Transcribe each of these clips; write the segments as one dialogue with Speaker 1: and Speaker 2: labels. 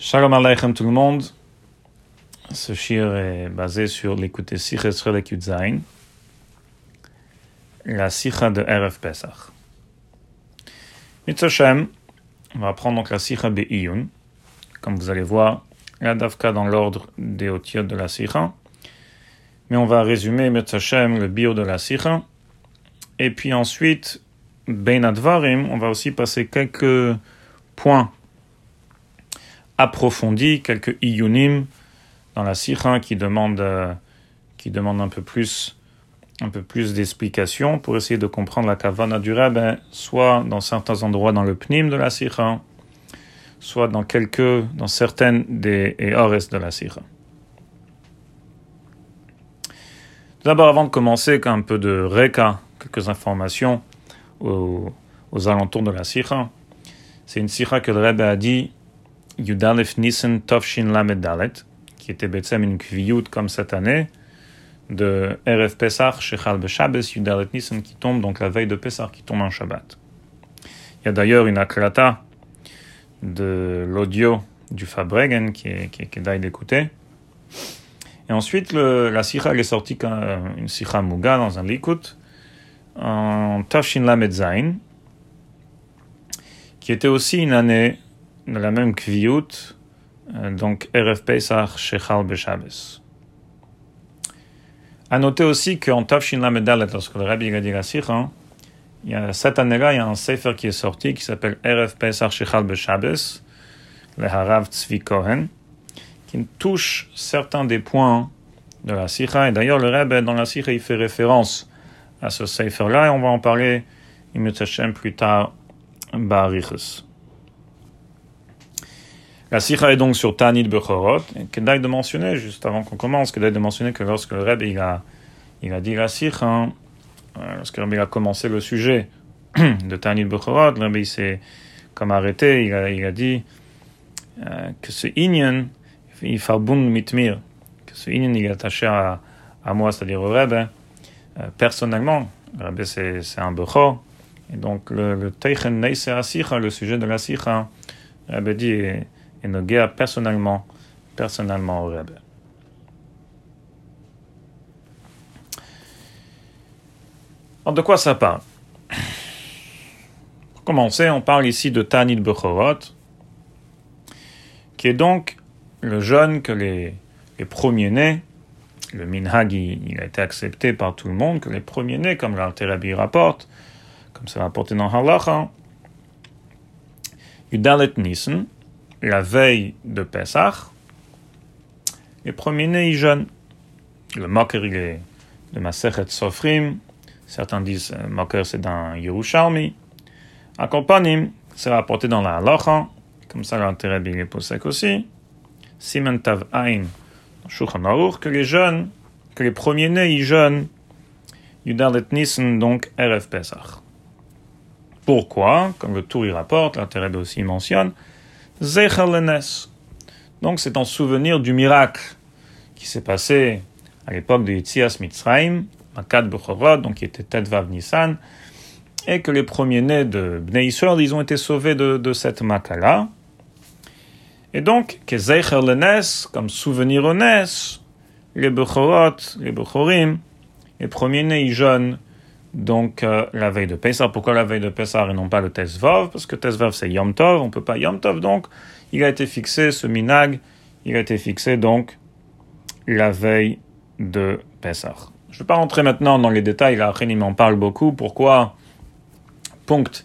Speaker 1: Shalom Aleichem tout le monde. Ce shir est basé sur l'écoute Sicha sur Zain, la Sicha de RF Pesach. Mitzvah on va prendre donc la Sicha Be'iyun, comme vous allez voir, la Davka dans l'ordre des otiotes de la Sicha. Mais on va résumer Mitzvah le bio de la Sicha. Et puis ensuite, Ben Advarim, on va aussi passer quelques points approfondi, quelques iyunim dans la sikha qui demandent euh, qui demande un peu plus un peu plus d'explications pour essayer de comprendre la kavana du rabbin, soit dans certains endroits dans le pnim de la sikha, soit dans quelques, dans certaines des eores de la sikha. D'abord, avant de commencer, un peu de reka, quelques informations aux, alentours de la sikha. C'est une sikha que le Rebbe a dit Yudalef Nissen Tovshin Lamed Dalet, qui était Betsem une kviyut comme cette année, de RF Pesach, Shechal Beshabes, Yudalef Nissen, qui tombe donc la veille de Pesach, qui tombe en Shabbat. Il y a d'ailleurs une akrata de l'audio du Fabregen qui est, qui, qui est. Et ensuite, la sikha est sortie comme une sikha muga dans un likut en Tafshin Lamed Zain, qui était aussi une année de la même kviyut, euh, donc RF Pesach Shechal Beshabes. À noter aussi qu'en Tafshin Lamedalet, lorsque le Rabbi a dit la Sikha, il y a, cette année-là, il y a un sefer qui est sorti qui s'appelle RF Pesach Shechal Beshabes, le Harav Tzvi Kohen, qui touche certains des points de la Sikha. Et d'ailleurs, le Rabbi, dans la Sikha, il fait référence à ce sefer-là, et on va en parler, plus tard, Barichus. La sikha est donc sur Tanit Bechorot. Kedai de mentionner, juste avant qu'on commence, Kedai de mentionner que lorsque le Rebbe il a, il a dit la sikha, euh, lorsque le Rebbe a commencé le sujet de Tanit Bechorot, le Rebbe s'est comme arrêté, il a, il a dit euh, que ce Inyan, il farbun mitmir, que ce Inyan il est attaché à, à moi, c'est-à-dire au Rebbe, euh, personnellement. Le Rebbe c'est un Bechor. Et donc le, le Teichen Neise le sujet de la sikha, le Rebbe dit et Noguea personnellement, personnellement au Rebbe. Alors de quoi ça parle? Pour commencer, on parle ici de Tanit Bechorot, qui est donc le jeune que les, les premiers-nés, le minhag, il, a été accepté par tout le monde, que les premiers-nés, comme l'Alterabi rapporte, comme c'est rapporté dans Halacha, Yudalet Nissen, la veille de Pesach, les premiers-nés, ils jeûnent. Le moker, il est de Masechet Sofrim. Certains disent le euh, moker, c'est dans Yerushalmi. Accompagné, c'est rapporté dans la Halacha. Comme ça, l'intérêt bien est posé aussi. Simen Tav Ain, que les jeunes, que les premiers-nés, ils jeûnent. Yudalet Nissen, donc RF Pesach. Pourquoi? Comme le Tour y rapporte, l'intérêt aussi mentionne, donc c'est en souvenir du miracle qui s'est passé à l'époque de Yitzias Mitzrayim, Makat Bechorot, donc qui était Tedvav Nissan, et que les premiers-nés de Bnei Israël, ils ont été sauvés de, de cette Makala. Et donc, que Zeicher comme souvenir au les Bechorot, les Bechorim, les premiers-nés, ils jeûnent donc euh, la veille de Pessah. Pourquoi la veille de Pessah et non pas le Tesvav Parce que Tesvav c'est Yom Tov, on peut pas Yom Tov, donc il a été fixé, ce minag, il a été fixé donc la veille de Pessah. Je ne vais pas rentrer maintenant dans les détails, là, il m'en parle beaucoup. Pourquoi Punct.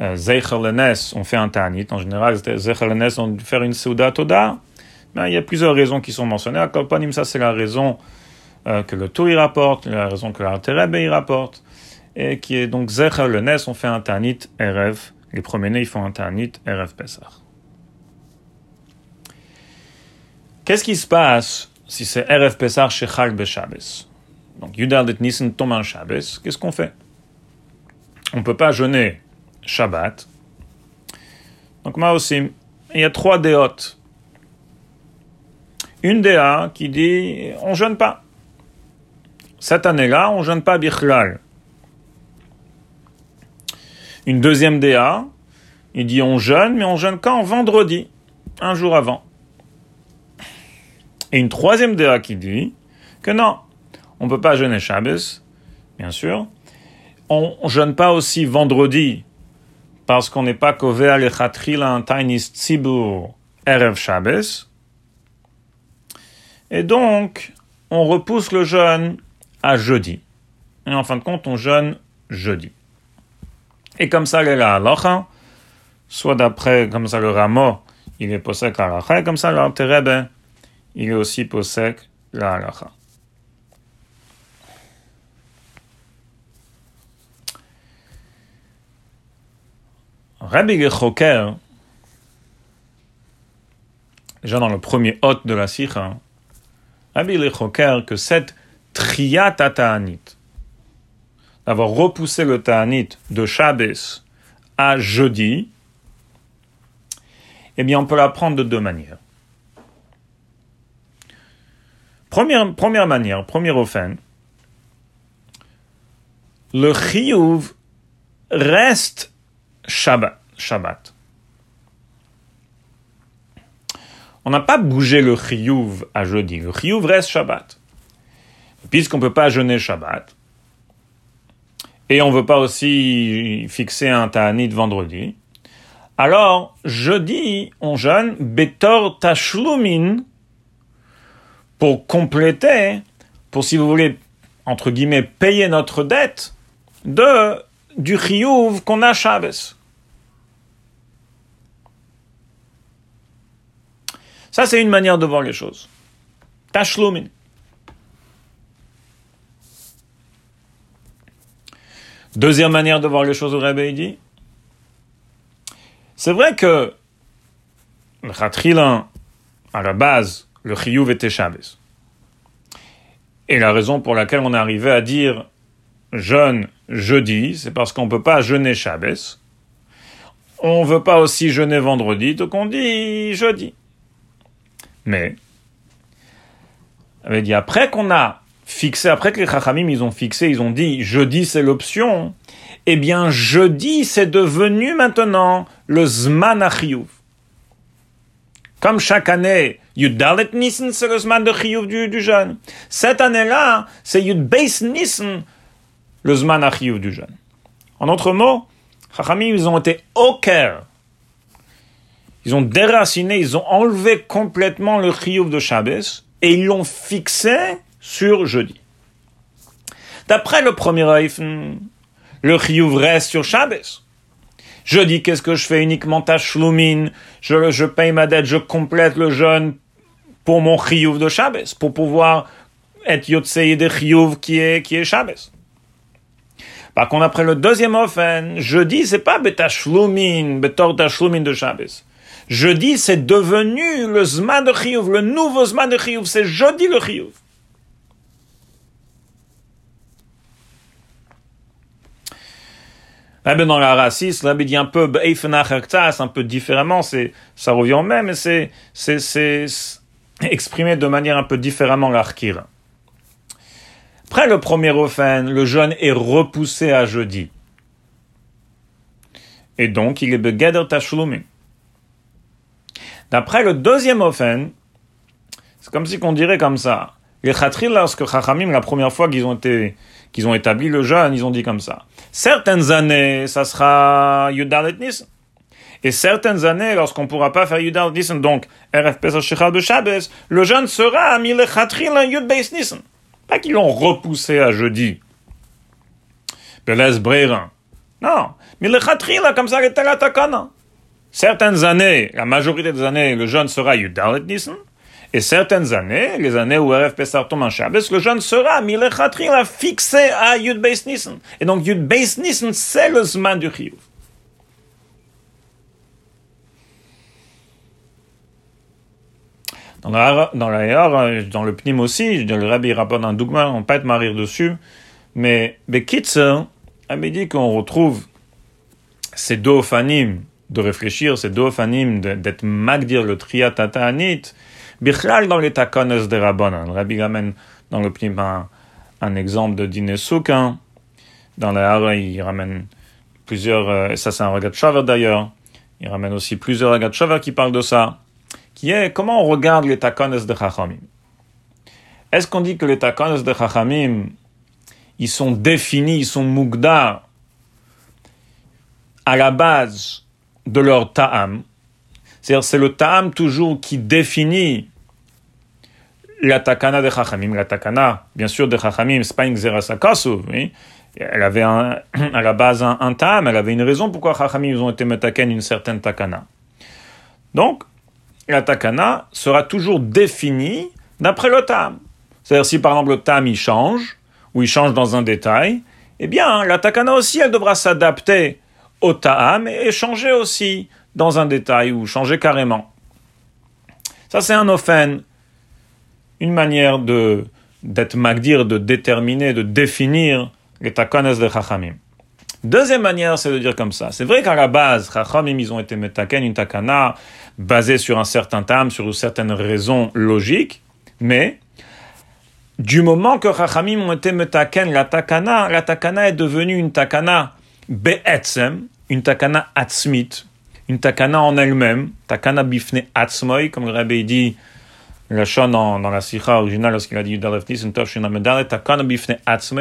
Speaker 1: Euh, on fait un tanit. En général, Zeichel on fait faire une Seuda Toda. Mais il y a plusieurs raisons qui sont mentionnées. À ça c'est la raison euh, que le Tour y rapporte, la raison que l'Arterebe y rapporte et qui est donc Zecher le Nes, on fait un Tanit Erev. Les premiers-nés, ils font un Tanit Erev Pesach. Qu'est-ce qui se passe si c'est Erev Pesach chez Chag Beshabes Donc Yudal et Nissen tombe un Shabbos, qu'est-ce qu'on fait? On ne peut pas jeûner Shabbat. Donc moi aussi, il y a trois déotes. Une déa qui dit on jeûne pas. Cette année-là, on jeûne pas Bichlal. Une deuxième DA, il dit on jeûne, mais on jeûne quand? Vendredi. un jour avant. Et une troisième déa qui dit que non, on ne peut pas jeûner Shabbos, bien sûr. On ne jeûne pas aussi vendredi, parce qu'on n'est pas couvert les un tainis tzibur erev Shabbos. Et donc, on repousse le jeûne à jeudi. Et en fin de compte, on jeûne jeudi. Et comme ça, la halacha, soit d'après, comme ça, le ramo, il est possèque la halacha, et comme ça, le il est aussi possèque la halacha. Rabbi Gechoker, déjà dans le premier hôte de la Sikha, Rabbi Gechoker, que cette triat ta'anit, d'avoir repoussé le ta'anit de Shabbos à jeudi, eh bien, on peut l'apprendre de deux manières. Première, première manière, premier offen, le chiyuv reste Shabbat. Shabbat. On n'a pas bougé le chiyuv à jeudi. Le chiyuv reste Shabbat. Puisqu'on ne peut pas jeûner Shabbat, et on ne veut pas aussi fixer un ta'anit vendredi, alors jeudi, on jeûne betor tashlumin pour compléter, pour si vous voulez, entre guillemets, payer notre dette de du chiyuv qu'on a Shabbos. Ça, c'est une manière de voir les choses. Tashlumin. Deuxième manière de voir les choses, au Rebbe dit, c'est vrai que le Khatrilin, à la base, le Chiyuv était Shabbos. Et la raison pour laquelle on est arrivé à dire jeûne jeudi, c'est parce qu'on ne peut pas jeûner Shabbos. On ne veut pas aussi jeûner vendredi, donc on dit jeudi. Mais, avait dit après qu'on a fixé, après que les Chachamim ils ont fixé, ils ont dit jeudi c'est l'option, eh bien jeudi c'est devenu maintenant le Zman Achiyuv. Comme chaque année, Yud Dalet Nissen c'est le Zman de Chiyuv du, du jeûne. Cette année-là, c'est Yud Beis Nissen le Zman Achiyuv du jeûne. En d'autres mots, Chachamim ils ont été au cœur ils ont déraciné, ils ont enlevé complètement le chiyuv de Shabbos et ils l'ont fixé sur jeudi. D'après le premier Reifen, le chiyuv reste sur Shabbos. Jeudi, qu'est-ce que je fais uniquement ta shlumin, je, je paye ma dette, je complète le jeûne pour mon chiyuv de Shabbos, pour pouvoir être yotsei de chiyuv qui est, qui est Shabbos. Par contre, après le deuxième offen, jeudi, c'est pas betashlumin, betor tashlumin de Shabbos. Jeudi, c'est devenu le Zman de Chiyuv, le nouveau Zman de Chiyuv, c'est jeudi le Chiyuv. Rabbi dans la raciste, Rabbi dit un peu un peu différemment, c'est, ça revient au même, mais c'est, c'est, exprimé de manière un peu différemment l'arkir. Après le premier ofen, le jeûne est repoussé à jeudi. Et donc, il est begader tashlumin. D'après le deuxième offen, c'est comme si qu'on dirait comme ça. Les Khatril, lorsque Chachamim, la première fois qu'ils ont été, qu'ils ont établi le jeûne, ils ont dit comme ça. Certaines années, ça sera Yudalet Nissen. Et certaines années, lorsqu'on ne pourra pas faire Yudalet Nissen, donc RF Pesach de Shabbos, le jeûne sera mis le Khatril Yud Beis Nissen. Pas qu'ils l'ont repoussé à jeudi. Belez Brerin. Non. Mais le Khatril, comme ça, takana. Certaines années, la majorité des années, le jeûne sera Yudalet Nissen. Et certaines années, les années où RF Pessar tombe en Shabbos, le jeûne sera Milechatri l'a fixé à Yud Beis Nissen. Et donc Yud Beis Nissen, c'est le Zman du Chiyuv. Dans la, dans la dans le Pnim aussi, le Rabbi rapporte un dogma, on peut être marrir dessus, mais Bekitzer avait dit qu'on retrouve ces deux de réfléchir, c'est d'ofanim, d'être magdir le triatatanit, bichlal dans les takones de Rabbanan. Le Rabbi ramène dans le petit un, un exemple de dîner soukin. Dans la Hara, il ramène plusieurs, euh, ça c'est un Ragat Shaver d'ailleurs, il ramène aussi plusieurs Ragat Shaver qui parlent de ça. qui est comment on regarde les takones de Chachamim? Est-ce qu'on dit que les takones de Chachamim, ils sont définis, ils sont mugdar à la base de leur ta'am? C'est-à-dire, c'est le ta'am toujours qui définit la takana de Chachamim. La takana, bien sûr, de Chachamim, c'est pas une elle avait un, à la base un, tam, elle avait une raison pourquoi Chachamim ils ont été metaken une certaine takana. Donc, la takana sera toujours définie d'après le tam. C'est-à-dire si par exemple le tam il change, ou il change dans un détail, eh bien la takana aussi elle devra s'adapter au tam et changer aussi dans un détail ou changer carrément. Ça c'est un ofen, une manière de d'être magdir, de déterminer, de définir les takones de Chachamim. Deuxième manière, c'est de dire comme ça. C'est vrai qu'à la base, Chachamim, ils ont été metaken, une takana, basée sur un certain tam, sur certaines raisons logiques, mais du moment que Chachamim ont été metaken, la takana, la takana est devenue une takana be'etzem, une takana atzmit, une takana en elle-même, takana bifne atzmoy, comme le rabbi dit, la dans, dans la sikha originale lorsqu'il a dit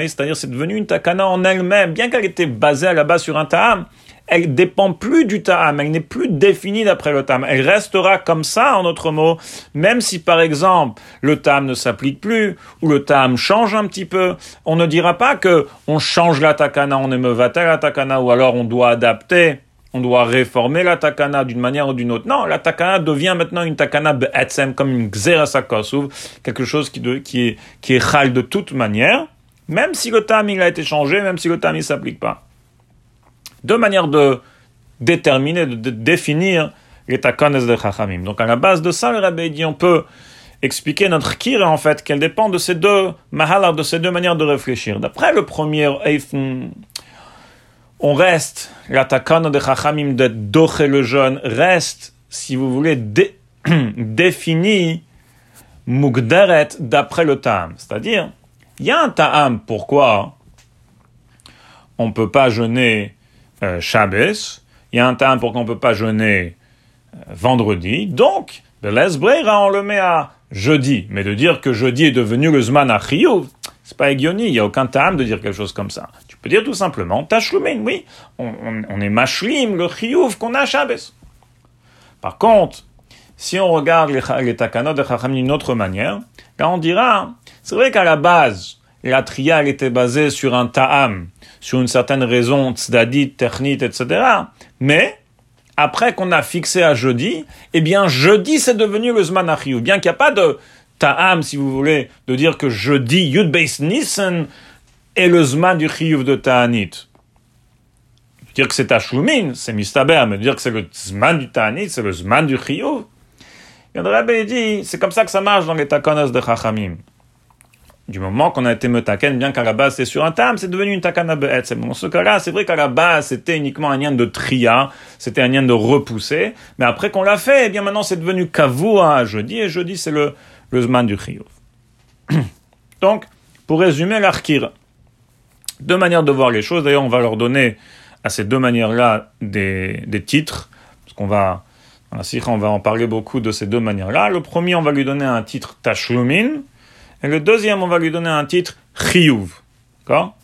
Speaker 1: c'est-à-dire c'est devenu une takana en elle-même, bien qu'elle était basée à la base sur un ta'am, elle dépend plus du ta'am, elle n'est plus définie d'après le ta'am, elle restera comme ça en autre mot, même si par exemple le ta'am ne s'applique plus, ou le ta'am change un petit peu, on ne dira pas que on change la takana, on émeuvatel la takana, ou alors on doit adapter on doit réformer la takana d'une manière ou d'une autre. Non, la takana devient maintenant une takana be'etzem, comme une xerasakosouv, quelque chose qui, de, est, qui est chal de toute manière, même si le tam il a été changé, même si le tam il s'applique pas. Deux manières de déterminer, de, définir les takanas de chachamim. Donc à la base de ça, le rabbi dit, on peut expliquer notre kira en fait, qu'elle dépend de ces deux mahalar, de ces deux manières de réfléchir. D'après le premier on reste, la de Chachamim de Doche le jeune reste, si vous voulez, défini Mugderet d'après le Ta'am. C'est-à-dire, il y a un Ta'am, pourquoi on ne peut pas jeûner euh, Shabbos, il y a un Ta'am pourquoi on ne peut pas jeûner euh, vendredi, donc, de l'Esbreira, on le met à jeudi. Mais de dire que jeudi est devenu le Zman Achiyuv, c'est pas égioni, il n'y a aucun Ta'am de dire quelque chose comme ça peut dire tout simplement Tashlumin, oui, on, on, est mashlim, le chiyuv qu'on a. Par contre, si on regarde les, les de Chacham d'une autre manière, là on dira, c'est vrai qu'à la base, la triale était basée sur un ta'am, sur une certaine raison tzadit, technit, etc. Mais, après qu'on a fixé à jeudi, eh bien, jeudi, c'est devenu le Zman Bien qu'il n'y a pas de ta'am, si vous voulez, de dire que jeudi, Yud Beis Nissen, et le Zman du Chiyuv de Ta'anit. Dire que c'est Ashlumin, c'est Mistaber, mais dire que c'est le Zman du Ta'anit, c'est le Zman du Chiyuv. Le Rabbi dit, c'est comme ça que ça marche dans les takonas de Chachamim. Du moment qu'on a été metaken, bien qu'à la base c'est sur un tam, c'est devenu une takana be'et. Dans ce cas-là, c'est vrai qu'à la base c'était uniquement un lien de tria, c'était un lien de repousser, mais après qu'on l'a fait, eh bien maintenant c'est devenu kavua jeudi, et jeudi c'est le, le zman du chiyuv. Donc, pour résumer, l'arkir, deux manières de voir les choses. D'ailleurs, on va leur donner à ces deux manières-là des, titres, parce qu'on va, dans la on va en parler beaucoup de ces deux manières-là. Le premier, on va lui donner un titre Tashlumin, et le deuxième, on va lui donner un titre Chiyuv. D'accord?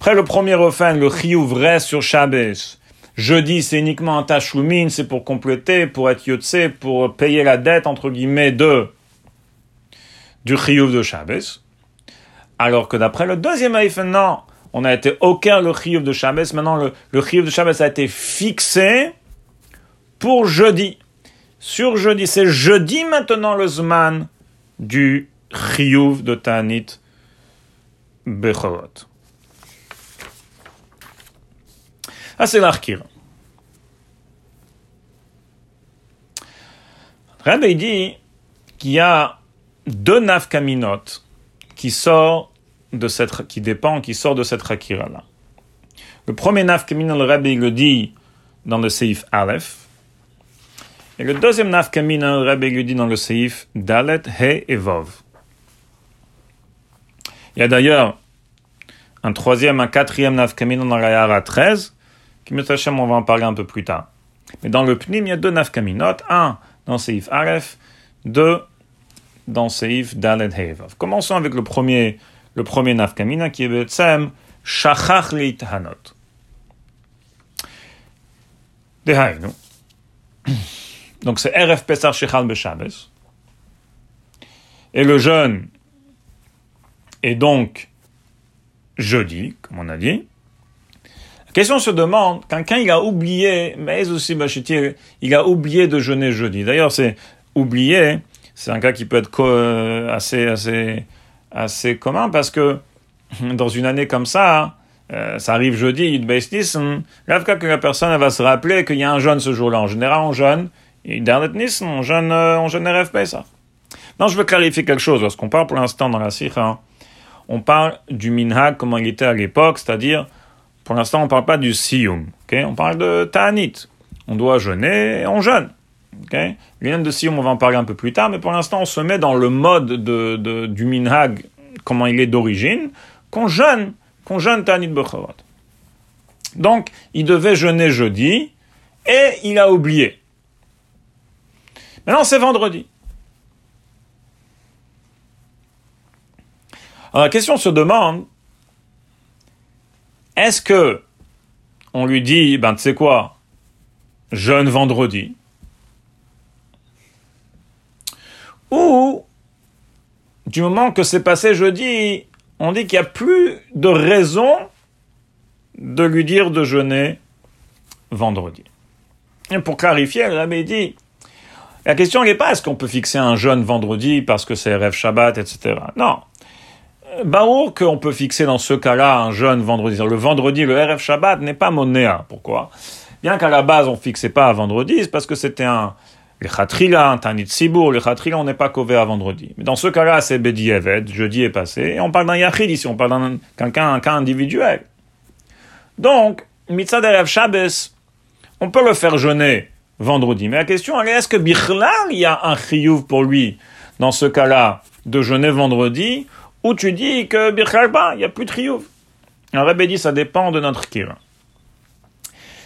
Speaker 1: Après le premier refrain, le Chiyuv reste sur Shabbos. Jeudi, c'est uniquement un Tashlumin, c'est pour compléter, pour être Yotse, pour payer la dette, entre guillemets, de du Chiyuv de Shabbos. Alors que d'après le deuxième Haïf, non, on a été aucun le chiyuv de Shabbos. Maintenant, le, le de Shabbos a été fixé pour jeudi. Sur jeudi, c'est jeudi maintenant le Zman du chiyuv de Tanit Bechorot. Ah, c'est l'Arkir. Rabbi dit qu'il y a deux nafkaminot qui sort de cette, qui dépend, qui sort de cette rakira là. Le premier naf le Rabbi le dit dans le Seif Aleph. Et le deuxième naf le Rabbi le dit dans le Seif Dalet, He et Vov. Il y a d'ailleurs un troisième, un quatrième naf dans la Yara 13, qui on va en parler un peu plus tard. Mais dans le Pnim, il y a deux naf Un dans Seif Aref, deux dans Seif Dalet Hevav. Commençons avec le premier, le premier nafkamina qui est Betsem Shachach Hanot. Dehainu. Donc c'est RF Pesar Shechal Beshabes. Et le jeûne est donc jeudi, comme on a dit. La question se demande, quelqu'un il a oublié, mais aussi il a oublié de jeûner jeudi. D'ailleurs, c'est oublié, c'est un cas qui peut être euh, assez, assez, assez commun parce que dans une année comme ça, euh, ça arrive jeudi, il Nissen, grave que la personne va se rappeler qu'il y a un jeûne ce jour-là. En général, on jeûne, Dalet Nissen, on jeûne, euh, on jeûne RFP, ça. Non, je veux clarifier quelque chose. Lorsqu'on parle pour l'instant dans la Sikha, on parle du Minhag, comment il était à l'époque, c'est-à-dire, pour l'instant, on ne parle pas du Siyum, on parle de Ta'anit. On doit jeûner, et on jeûne. Okay? De Siyum, on va en parler un peu plus tard, mais pour l'instant, on se met dans le mode de, de, du Minhag, comment il est d'origine, qu'on jeûne qu'on jeûne Tanit Bechorot. Donc, il devait jeûner jeudi et il a oublié. Maintenant, c'est vendredi. Alors, la question se demande est-ce que on lui dit, ben, tu sais quoi, jeûne vendredi Ou, du moment que c'est passé jeudi, on dit qu'il n'y a plus de raison de lui dire de jeûner vendredi. Et pour clarifier, l'abbé dit, la question n'est pas est-ce qu'on peut fixer un jeûne vendredi parce que c'est rêve Shabbat, etc. Non. Baour qu'on peut fixer dans ce cas-là un jeûne vendredi. Le vendredi, le RF Shabbat n'est pas monéa. Pourquoi? Bien qu'à la base on fixait pas à vendredi, c'est parce que c'était un, les chatrila, un tanit sibour, les chatrila, on n'est pas couvert à vendredi. Mais dans ce cas-là, c'est bedi eved, jeudi est passé, et on parle d'un yachid ici, on parle d'un quelqu'un, un cas individuel. Donc, mitzad erev Shabbos, on peut le faire jeûner vendredi. Mais la question, est, est-ce que bichlal, il y a un chiyuv pour lui, dans ce cas-là, de jeûner vendredi, ou tu dis que bichlal il n'y a plus de chiyuv? Un Rebbe dit, ça dépend de notre kira.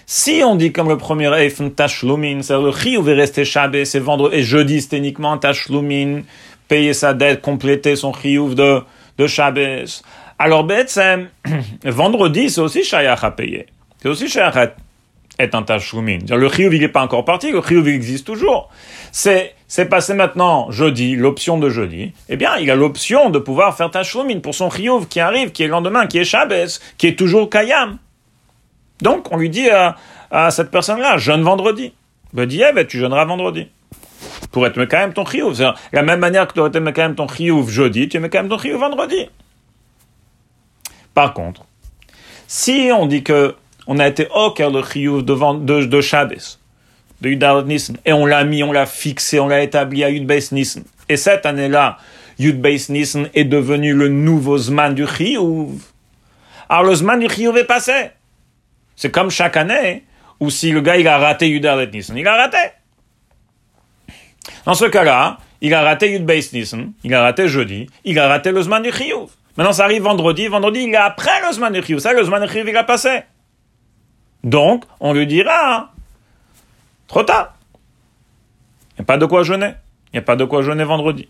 Speaker 1: Si on dit comme le premier Eifen Tashlumin, c'est le chiyuv est resté Shabbat, c'est vendredi, et jeudi c'était uniquement Tashlumin, payer sa dette, compléter son chiyuv de, de Shabbos. Alors, c'est vendredi, c'est aussi Shayach à payer. C'est aussi Shayach à être un Tashlumin. Le chiyuv, il n'est pas encore parti, le chiyuv existe toujours. C'est, c'est passé maintenant jeudi, l'option de jeudi. Eh bien, il a l'option de pouvoir faire Tashlumin pour son chiyuv qui arrive, qui est le lendemain, qui est Shabbos, qui est toujours Kayam. Donc, on lui dit à, cette personne-là, jeûne vendredi. Ben, dit, eh ben, tu jeûneras vendredi. Pour être quand même ton chiyuv. C'est la même manière que tu aurais été quand même ton chiyuv jeudi, tu mets quand même ton chiyuv vendredi. Par contre, si on dit que on a été au cœur le chiyuv de, de, de Shabbos, de Yud Nissen, et on l'a mis, on l'a fixé, on l'a établi à Yud Beis Nissen, et cette année-là, Yud Beis Nissen est devenu le nouveau Zman du chiyuv. Alors le Zman du chiyuv est passé. C'est comme chaque année où si le gars il a raté Yudah et Nissen, il a raté. Dans ce cas-là, il a raté Yud Beis Nissen, il a raté jeudi, il a raté le Zman du Chiyuv. Maintenant, ça arrive vendredi, vendredi, il est après le Zman du Chiyuv. Ça, le Zman du il a passé. Donc, on lui dira, trop tard. Il n'y a pas de quoi jeûner. Il n'y a pas de quoi jeûner vendredi.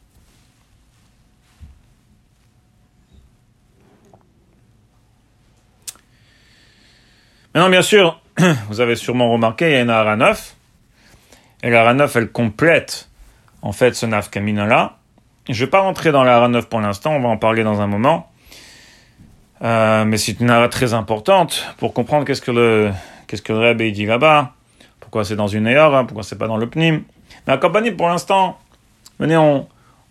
Speaker 1: Maintenant, bien sûr, vous avez sûrement remarqué, il y a une Ara 9. Et la Ara 9, elle complète, en fait, ce Naf Kamina-là. Je ne vais pas rentrer dans la Ara 9 pour l'instant, on va en parler dans un moment. Euh, mais c'est une Ara très importante pour comprendre qu'est-ce que le, qu'est-ce que le Rebbe dit là-bas. Pourquoi c'est dans une Eora, pourquoi c'est pas dans le Pnim. Mais à compagnie, pour l'instant, venez, on,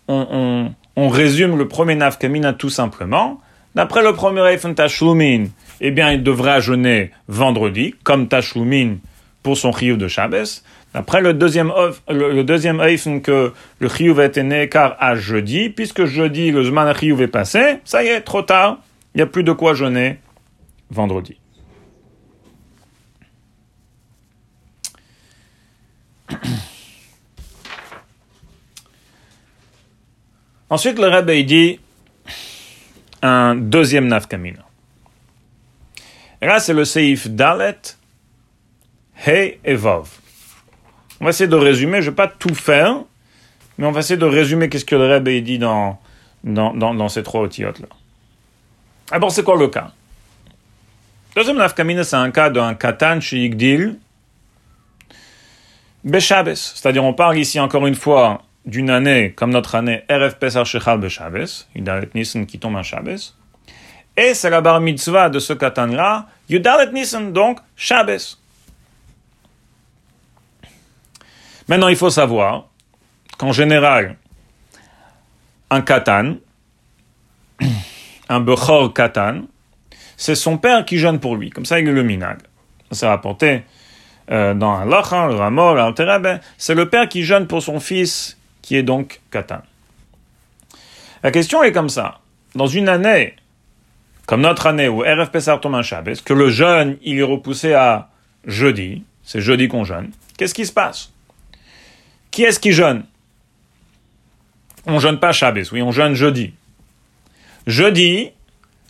Speaker 1: on, on, résume le premier Naf Kamina tout simplement. D'après le premier Eifen Tashlumin, eh bien, il devra jeûner vendredi, comme Tashlumin pour son chiyuv de Shabbos. Après le deuxième deuxième que le chiyuv a été né car à jeudi, puisque jeudi le zman chiyuv est passé, ça y est, trop tard, il n'y a plus de quoi jeûner vendredi. Ensuite, le rabbi dit un deuxième nafkamina. Et là, c'est le Seif Dalet, He et Vav. On va essayer de résumer, je ne vais pas tout faire, mais on va essayer de résumer qu'est-ce que le Rebbe dit dans, dans, dans, ces trois otiotes-là. Alors, c'est quoi le cas? Deuxième nafkamina, c'est un cas d'un katan shigdil beshabes. C'est-à-dire, on parle ici encore une fois d'une année comme notre année RF Pesar Shechal Beshabes, Yudalet Nissen qui tombe un Shabbos. Et c'est la bar mitzvah de ce katan-là, Yudalet Nissen, donc Shabbos. Maintenant, il faut savoir qu'en général, un katan, un bechor katan, c'est son père qui jeûne pour lui. Comme ça, il est le minag. Ça rapporté euh, dans un lachan, le ramor, c'est le père qui jeûne pour son fils, qui est donc katan. La question est comme ça. Dans une année, comme notre année où RF Pesar tombe Shabbos, que le jeûne, il est repoussé à jeudi, c'est jeudi qu'on jeûne, qu'est-ce qui se passe? Qui est-ce qui jeûne? On jeûne pas Shabbos, oui, on jeûne jeudi. Jeudi,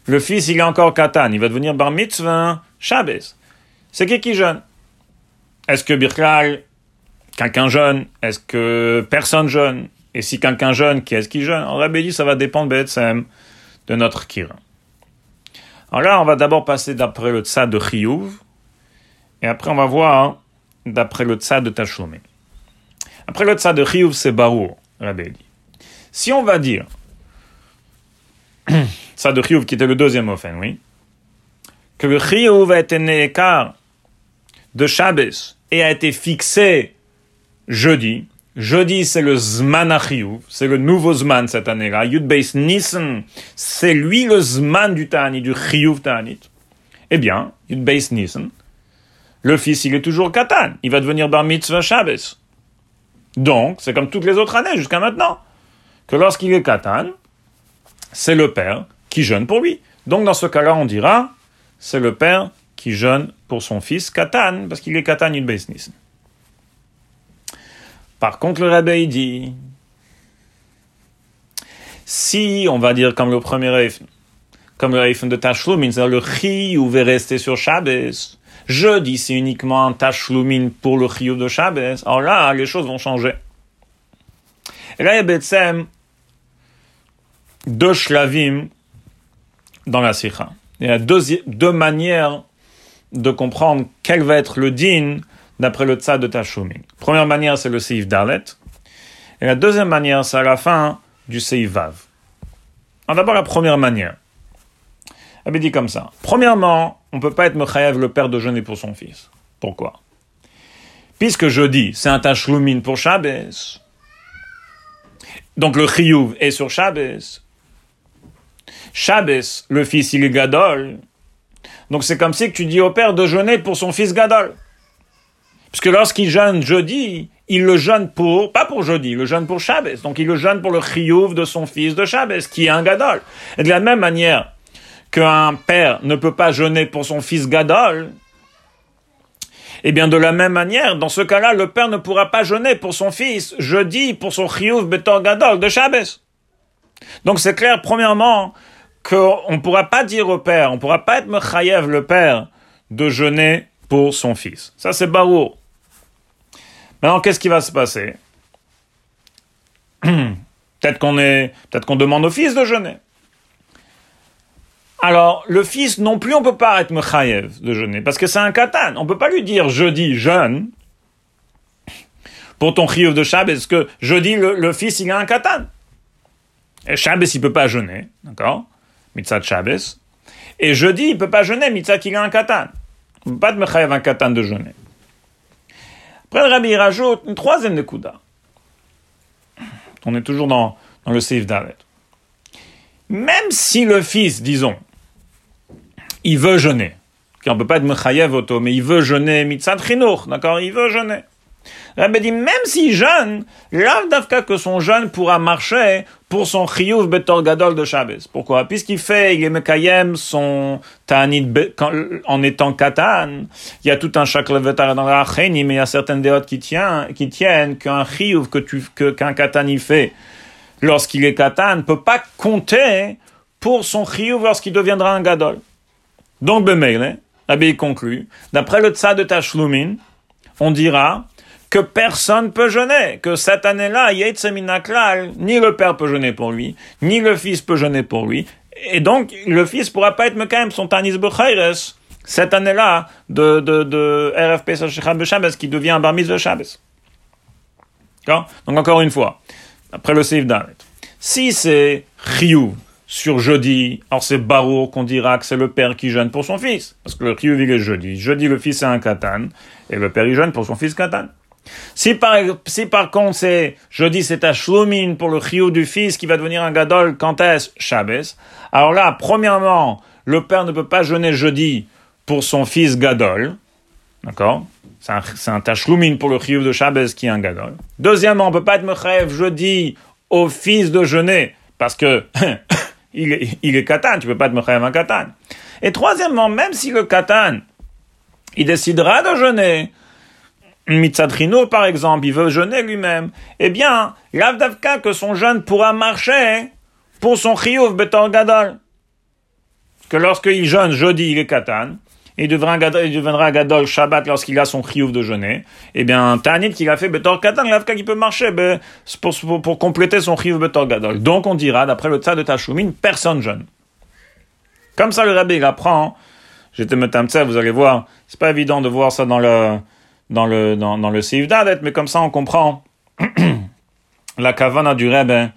Speaker 1: le fils, il est encore katan, il va devenir bar mitzvah Shabbos. C'est qui qui jeûne? Est-ce que Birkal, quelqu'un jeûne? Est-ce que personne jeûne? Et si quelqu'un jeûne, qui est-ce qui jeûne? On Rabbi dit ça va dépendre de notre kira. Alors là, on va d'abord passer d'après le tzad de Chiyuv, et après on va voir d'après le tzad de Tashlomi. Après le tzad de Chiyuv, c'est Barou, Rabbi dit. Si on va dire ça de Chiyuv qui était le deuxième offen, oui. Que le Chiyuv a été né de Shabbos et a été fixé jeudi. Jeudi, c'est le Zman Chiyuv, c'est le nouveau Zman cette année-là. Yud Beis Nissen, c'est lui le Zman du Tani, du Chiyuv Tanit. Eh bien, Yud Beis Nissen, le fils, il est toujours Katan. Il va devenir Bar Mitzvah Shabbos. Donc, c'est comme toutes les autres années jusqu'à maintenant. Que lorsqu'il est Katan, c'est le père qui jeûne pour lui. Donc dans ce cas-là, on dira, c'est le père qui jeûne pour son fils Katan, parce qu'il est Katan une business. Par contre, le rabbi dit, si on va dire comme le premier Reifen, comme le Reifen de Tashlumin, c'est-à-dire le Chiyuv va rester sur Shabbos, jeudi c'est uniquement un Tashlumin pour le Chiyuv de Shabbos, alors là, les choses vont changer. Et là, il y a deux shlavim dans la sikha. Il y a deux, deux manières de comprendre quel va être le din d'après le tzad de Tashumi. Première manière, c'est le seif dalet. Et la deuxième manière, c'est à la fin du seif vav. d'abord, la première manière. Elle dit comme ça. Premièrement, on ne peut pas être mechayev le père de jeûner pour son fils. Pourquoi? Puisque jeudi, c'est un tachloumin pour Shabbos. Donc le chiyuv est sur Shabbos. Shabbos, le fils, il est gadol. Donc c'est comme si tu dis au père de jeûner pour son fils gadol. Parce que lorsqu'il jeûne jeudi, il le jeûne pour, pas pour jeudi, il le jeûne pour Shabbos. Donc il le jeûne pour le chiyuv de son fils de Shabbos, qui est un gadol. Et de la même manière qu'un père ne peut pas jeûner pour son fils gadol, eh bien, de la même manière, dans ce cas-là, le père ne pourra pas jeûner pour son fils jeudi pour son chiyuv betor gadol de Shabbos. Donc c'est clair, premièrement, qu'on ne pourra pas dire au père, on ne pourra pas être mechayev le père de jeûner pour son fils. Ça c'est barou. Maintenant, qu'est-ce qui va se passer Peut-être qu'on est, peut-être qu'on demande au fils de jeûner. Alors, le fils non plus, on peut pas être mechayev de jeûner, parce que c'est un katan. On peut pas lui dire jeudi jeûne pour ton chiyuv de Shabbos, parce que jeudi le, fils il a un katan. Et Shabbos il peut pas jeûner, d'accord? Mitzat Shabbos. Et jeudi, il ne peut pas jeûner, mitzat qu'il a un katan. Il ne peut pas de mechayev un katan de jeûner. Après, le rabbi rajoute une troisième de Kouda. On est toujours dans, dans le Seif Dalet. Même si le fils, disons, il veut jeûner, on ne peut pas être mechayev auto, mais il veut jeûner mitzat chinour, d'accord? Il veut jeûner. Rabbi dit, même s'il jeûne, l'avdavka que son jeûne pourra marcher pour son chiyuv betor gadol de Shabbos. Pourquoi? Puisqu'il fait, il est mekayem son ta'anit en étant katan. Il y a tout un shaklevetar dans la mais il y a certaines déotes qui, tiennent, qui tiennent qu'un chiyuv que tu, que, qu'un katan y fait lorsqu'il est katan ne peut pas compter pour son chiyuv lorsqu'il deviendra un gadol. Donc, Bemele, Rabbi conclut, d'après le tzad de Tashlumin, on dira que personne peut jeûner, que cette année-là, Yetzeminaklal, ni le père peut jeûner pour lui, ni le fils peut jeûner pour lui, et donc le fils pourra pas être Mekaim son Tanis Bechayres, cette année-là, de, de, de RFP Shabbos qui devient un bar de Shabbos. Donc encore une fois, après le Seif Dalet, si c'est Chiyuv sur jeudi, alors c'est Barou qu'on dira que c'est le père qui jeûne pour son fils, parce que le Chiyuv il est jeudi. Jeudi le fils est un katan, et le père il jeûne pour son fils katan. Si par, si par contre c'est jeudi c'est un shlumin pour le chiyuv du fils qui va devenir un gadol quand est-ce Shabbos, alors là premièrement le père ne peut pas jeûner jeudi pour son fils gadol, d'accord? C'est un, c'est un pour le chiyuv de Shabbos qui est un gadol. Deuxièmement, on peut pas être mechaev jeudi au fils de jeûner parce que il est, il est katan, tu peux pas être mechaev un katan. Et troisièmement, même si le katan, il décidera de jeûner, Mitzadrino, par exemple, il veut jeûner lui-même, eh bien, l'avdavka que son jeûne pourra marcher pour son chiyuv betor gadol. Que lorsqu'il jeûne jeudi, il est katan, il deviendra, gadol Shabbat lorsqu'il a son chiyuv de jeûner, eh bien, Tanit qu'il a fait betor katan, l'avka qui peut marcher ben, pour, pour, compléter son chiyuv betor gadol. Donc on dira, d'après le tzad de Tashumin, personne jeûne. Comme ça, le rabbi, il apprend, j'étais metamtse, vous allez voir, c'est pas évident de voir ça dans le, dans le, dans, dans le mais comme ça on comprend la kavana du Rebbe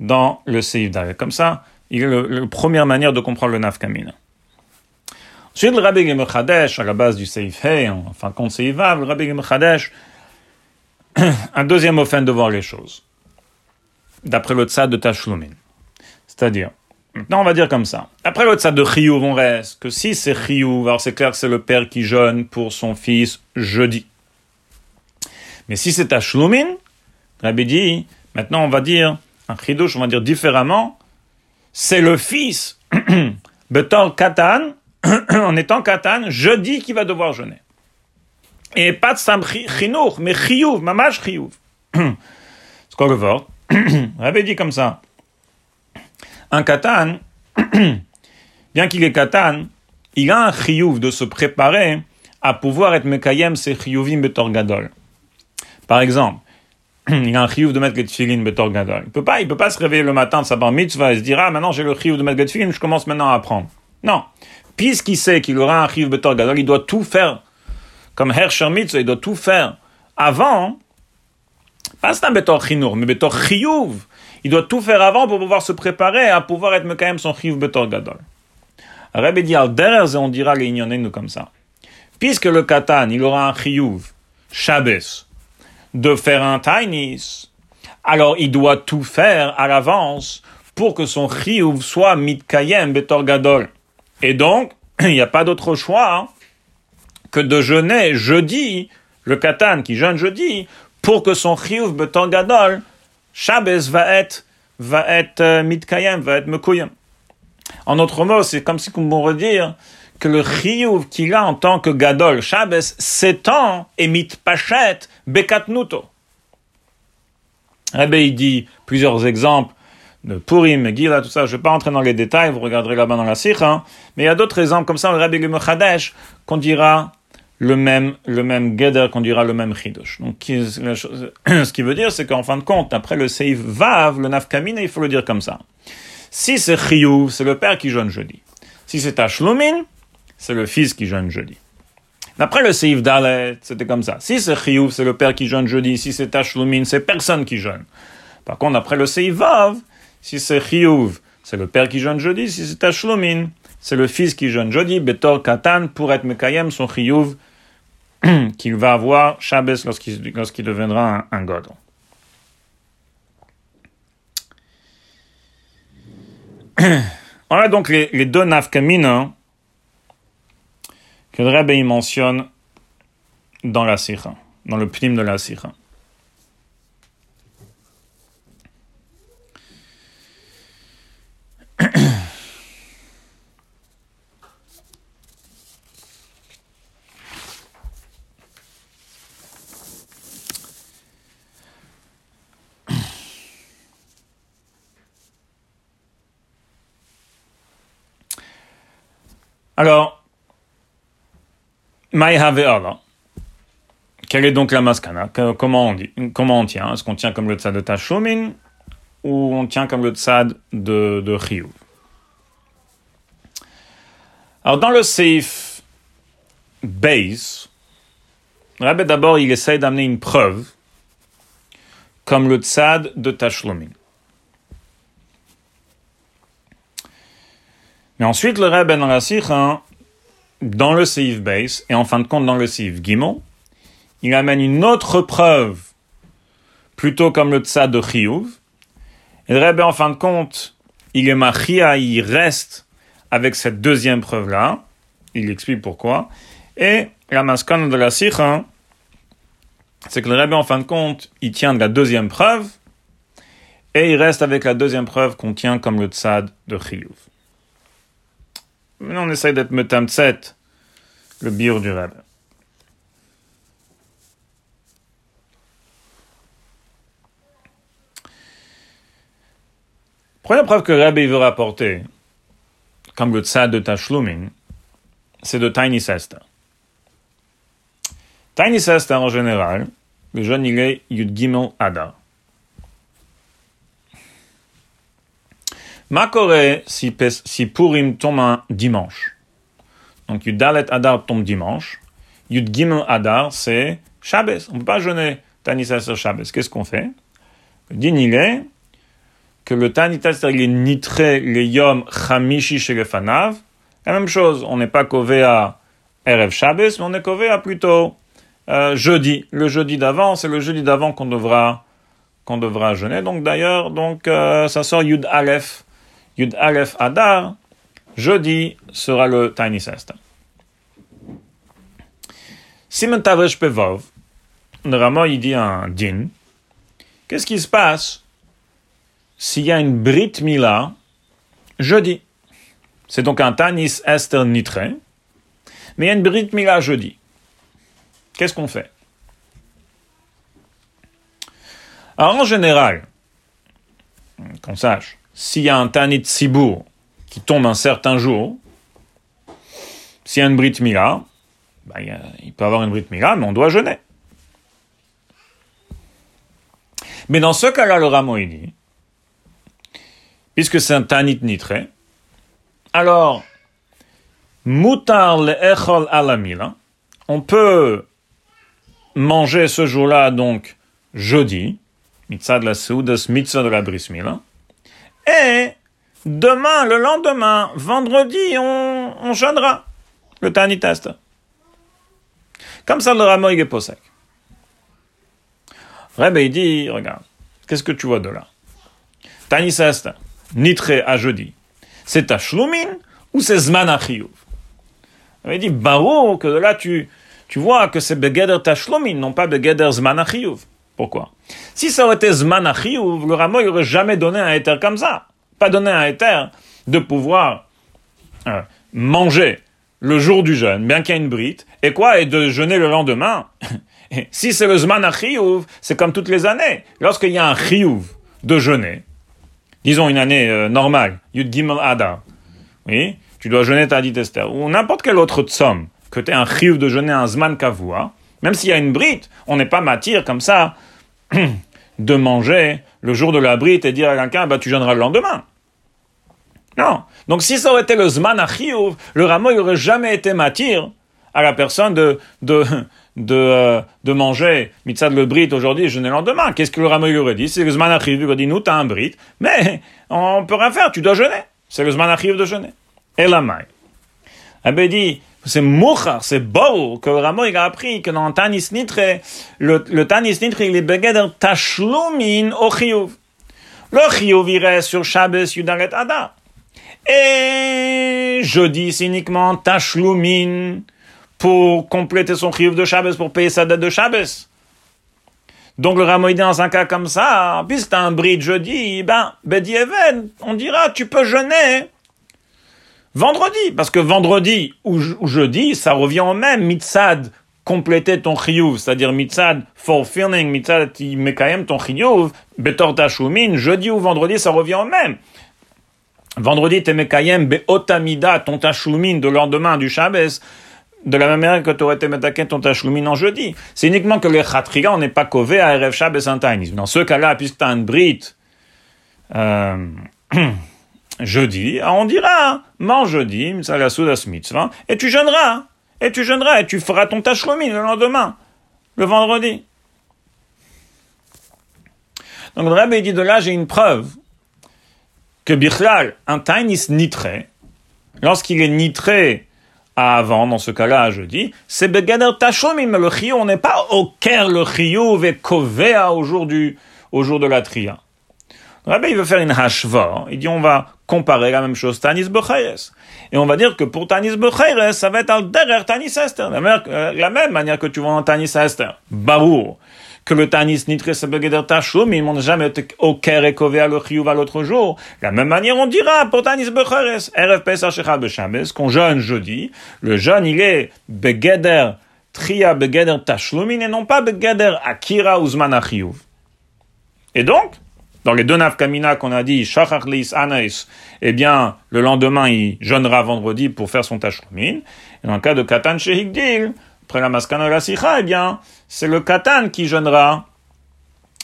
Speaker 1: dans le Seif Dadet. Comme ça, il est la première manière de comprendre le Nafkamina. Ensuite, le Rabbi Gemechadesh, à la base du Seif Hey, en fin de compte Seif le Rabbi Gemechadesh, un deuxième offense de voir les choses. D'après le tzad de Tashlumin. C'est-à-dire, Maintenant, on va dire comme ça. Après le tzad de Chiyuv, on reste que si c'est Chiyuv, alors c'est clair que c'est le père qui jeûne pour son fils jeudi. Mais si c'est Ashlumin, Rabbi dit, maintenant on va dire, un chidouche, on va dire différemment, c'est le fils, Betor Katan, en étant Katan, jeudi qui va devoir jeûner. Et pas de Sam Chinour, mais Chiyuv, Mamash Chiyuv. C'est quoi le vort? Rabbi dit comme ça. Un Katan, bien qu'il est Katan, il a un Chiyuv de se préparer à pouvoir être Mekayem, c'est Chiyuvim Betor Gadol. Par exemple, il a un chiyuv de mettre les tefillin gadol. Il peut pas, il peut pas se réveiller le matin de sa bar mitzvah et se dire, ah, maintenant j'ai le chiyuv de mettre tefillin, je commence maintenant à apprendre. Non. Puisqu'il sait qu'il aura un chiyuv betor gadol, il doit tout faire. Comme Herrscher mitzvah, il doit tout faire avant. Pas un betor chinour, mais betor chiyuv. Il doit tout faire avant pour pouvoir se préparer à pouvoir être même son chiyuv betor gadol. Rabbi dit, derrière, on dira les nous comme ça. Puisque le katan, il aura un chiyuv, Shabbos, de faire un tainis, alors il doit tout faire à l'avance pour que son chiyuv soit mitkayem betor gadol. Et donc, il n'y a pas d'autre choix que de jeûner jeudi, le katan qui jeûne jeudi, pour que son chiyuv betor gadol, Shabbos va être, va être euh, mitkayem, va être mekuyem. En autre mot, c'est comme si on pourrait dire que le chiyuv qu'il a en tant que gadol Shabbos s'étend et mitpachet bekatnuto. Eh bien, il dit plusieurs exemples de Purim, Megillah, tout ça. Je ne vais pas entrer dans les détails, vous regarderez là-bas dans la sikha. Hein. Mais il y a d'autres exemples comme ça, le Rabbi Chadesh, qu'on dira le même, le même Geder, qu'on dira le même Chidosh. Donc, ce qui veut dire, c'est qu'en fin de compte, après le Seif Vav, le Nafkamine, il faut le dire comme ça. Si c'est Chiyuv, c'est le père qui jeûne jeudi. Si c'est Ashlumin, c'est le fils qui jeûne jeudi. D'après le Seif Dalet, c'était comme ça. Si c'est Chiyuv, c'est le père qui jeûne jeudi. Si c'est Tashlumin, c'est personne qui jeûne. Par contre, après le Seif Vav, si c'est Chiyuv, c'est le père qui jeûne jeudi. Si c'est Tashlumin, c'est le fils qui jeûne jeudi. Betor Katan, pour être Mekayem, son Chiyuv, qu'il va avoir Shabbos lorsqu'il deviendra un, god. On a donc les, les deux nafkamina que le Rebbe mentionne dans la Sikha, dans le prime de la Sikha. Alors, quelle est donc la maskana comment on, dit, comment on tient? Est-ce qu'on tient comme le tzad de Tashumin ou on tient comme le tzad de, de Alors dans le Seif base, Rabbi d'abord il essaye d'amener une preuve comme le tzad de Tashlumin. Mais ensuite, le Rebbe dans la Sikha, dans le Seif base, et en fin de compte dans le Seif Gimel, il amène une autre preuve, plutôt comme le tzad de Chiyuv. Et le Rebbe, en fin de compte, il est machia, il reste avec cette deuxième preuve-là. Il explique pourquoi. Et la mascane de la Sikha, c'est que le Rebbe, en fin de compte, il tient de la deuxième preuve, et il reste avec la deuxième preuve qu'on tient comme le tzad de Chiyuv. Maintenant, on essaye d'être metamtset, le bir du Rebbe. Première preuve que Rabbi veut rapporter, comme le tzad de Tashlumin, c'est de Tiny Sester. Tiny Sester, en général, le jeune il est Yud Gimel Adar. Ma si, si Purim tombe un dimanche. Donc Yud Dalet Adar tombe dimanche. Yud Gimel Adar, c'est Shabbos. On ne peut pas jeûner Sester Shabbos. Qu'est-ce qu'on fait? Le din il est que le Tanita, c'est-à-dire les nitré, les yom chamishi chez fanav, la même chose, on n'est pas cové à Erev Shabbos, mais on est cové à plutôt euh, jeudi. Le jeudi d'avant, c'est le jeudi d'avant qu'on devra qu'on devra jeûner. Donc d'ailleurs, donc euh, ça sort Yud Aleph, Yud Aleph Adar. Jeudi sera le Tiny Sesta. Simon Tavresh Pevov, le Rama il dit un din. Qu'est-ce qui se passe s'il y a une Brit Mila jeudi? C'est donc un Tanis Esther Nitré, mais il y a une Brit Mila jeudi. Qu'est-ce qu'on fait? Alors en général, qu'on sache, s'il y a un Tanit Sibour qui tombe un certain jour, s'il y a une Brit Mila, ben, il peut avoir une Brit Mila, mais on doit jeûner. Mais dans ce cas-là, le Ramo, il dit, puisque c'est un tanit nitré, alors, mutar le echol alamila, on peut manger ce jour-là, donc, jeudi, mitzvah de la seudas, mitzvah de la brismila, et demain, le lendemain, vendredi, on, on jeûnera le tanit test. Comme ça, le ramoy est posek. Rebbe, il dit, regarde, qu'est-ce que tu vois de là? Tanit test nitré à jeudi, c'est ta shlumin ou c'est zman achiyuv On avait dit, barou, que là tu, tu vois que c'est begeder ta shlumin, non pas begeder zman achiyuv. Pourquoi? Si ça aurait été zman achiyuv, le rameau n'aurait jamais donné un éther comme ça. Pas donné un éther de pouvoir euh, manger le jour du jeûne, bien qu'il y ait une brite, et quoi, et de jeûner le lendemain? si c'est le zman c'est comme toutes les années. Lorsqu'il y a un chiyuv de jeûner, disons une année euh, normale, Yud Gimel Ada, oui, tu dois jeûner ta dit Esther, ou n'importe quel autre somme, que tu aies un chiv de jeûner un Zman Kavua, même s'il y a une brite, on n'est pas matière comme ça de manger le jour de la brite et dire à quelqu'un, bah, tu jeûneras le lendemain. Non. Donc si ça aurait été le Zman Achiyuv, le rameau n'aurait jamais été matière à la personne de, de, de, euh, de manger mitzad le brit aujourd'hui je ne le lendemain. Qu'est-ce que le rameau aurait dit? C'est le zman il aurait dit, nous, t'as un brit, mais on peut rien faire, tu dois jeûner. C'est le zman de jeûner. Et la maille. Eh dit, c'est mouchar, c'est beau que rameau il a appris que dans tanis nitre, le, le tanis nitre, il est begeder tashlumin au chiyuv. Le chiyuv, reste sur Shabbos Yudaret Ada. Et jeudi, c'est uniquement tashlumin pour compléter son chiyuv de Shabbos, pour payer sa dette de Shabbos. Donc le ramoïdé dans un cas comme ça, puisque t'as un bris jeudi, ben, Bedieven, on dira, tu peux jeûner vendredi, parce que vendredi ou, jeudi, ça revient au même, mitzad, compléter ton chiyuv, c'est-à-dire mitzad, fulfilling, mitzad, mekayem ton chiyuv, betor tashumin, jeudi ou vendredi, ça revient au même. Vendredi, t'es mekayem, beotamida, ton tashumin de lendemain du Shabbos, de la même manière que tu aurais été metaken ton tachloumin en jeudi. C'est uniquement que le khatriga, on n'est pas kové à Erev Shabbos Dans ce cas-là, puisque brit euh, jeudi, on dira, mange jeudi, mitzvah, et tu jeûneras, et tu jeûneras, et tu feras ton tachloumin le lendemain, le vendredi. Donc le rabbi dit de là, j'ai une preuve que Bichlal, un tainis nitré, lorsqu'il est nitré à avant, dans ce cas-là, à jeudi, c'est begader tachomim, le chiyou, on n'est pas au ker le chiyou ve au jour du, au jour de la tria. Rabbi, il veut faire une hashva, il dit on va comparer la même chose, Tanis Bechayres. Et on va dire que pour Tanis Bechayres, ça va être al derer Tanis Esther. La même, la même manière que tu vois en Tanis Esther. Barour que le Tanis nitre begeder tachum, ils n'ont jamais été au ker et à le à l'autre jour. La même manière, on dira pour Tanis becheres, erev pesach shechad beshames, qu'on jeûne jeudi, le jeûne, il est begeder tria begeder tachlumin et non pas begeder akira uzman achiyuv. Et donc, dans les deux nafkamina qu'on a dit, shachachlis anais, eh bien, le lendemain, il jeûnera vendredi pour faire son tachlumin. Et dans le cas de katan shehigdil, après la maskana eh bien, c'est le katan qui jeûnera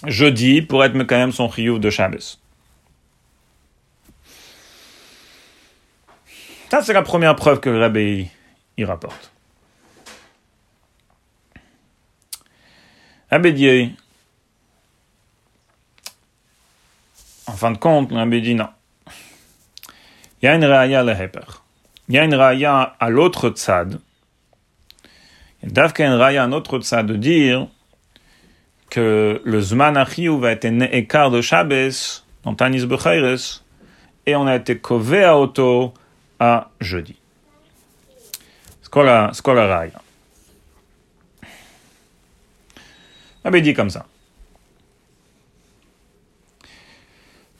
Speaker 1: jeudi pour être quand même son chiyuv de Shabbos. Ça, c'est la première preuve que le rabbi y rapporte. Rabbi en fin de compte, le rabbi dit non. Il y a une raya le Il y a une à l'autre tzad, Davka Raya, un autre ça de dire que le Zman Achiou va être un écart de Shabbos dans Tanis Bechaires et on a été kové à auto à jeudi. Skola, skola Raya? avait dit comme ça.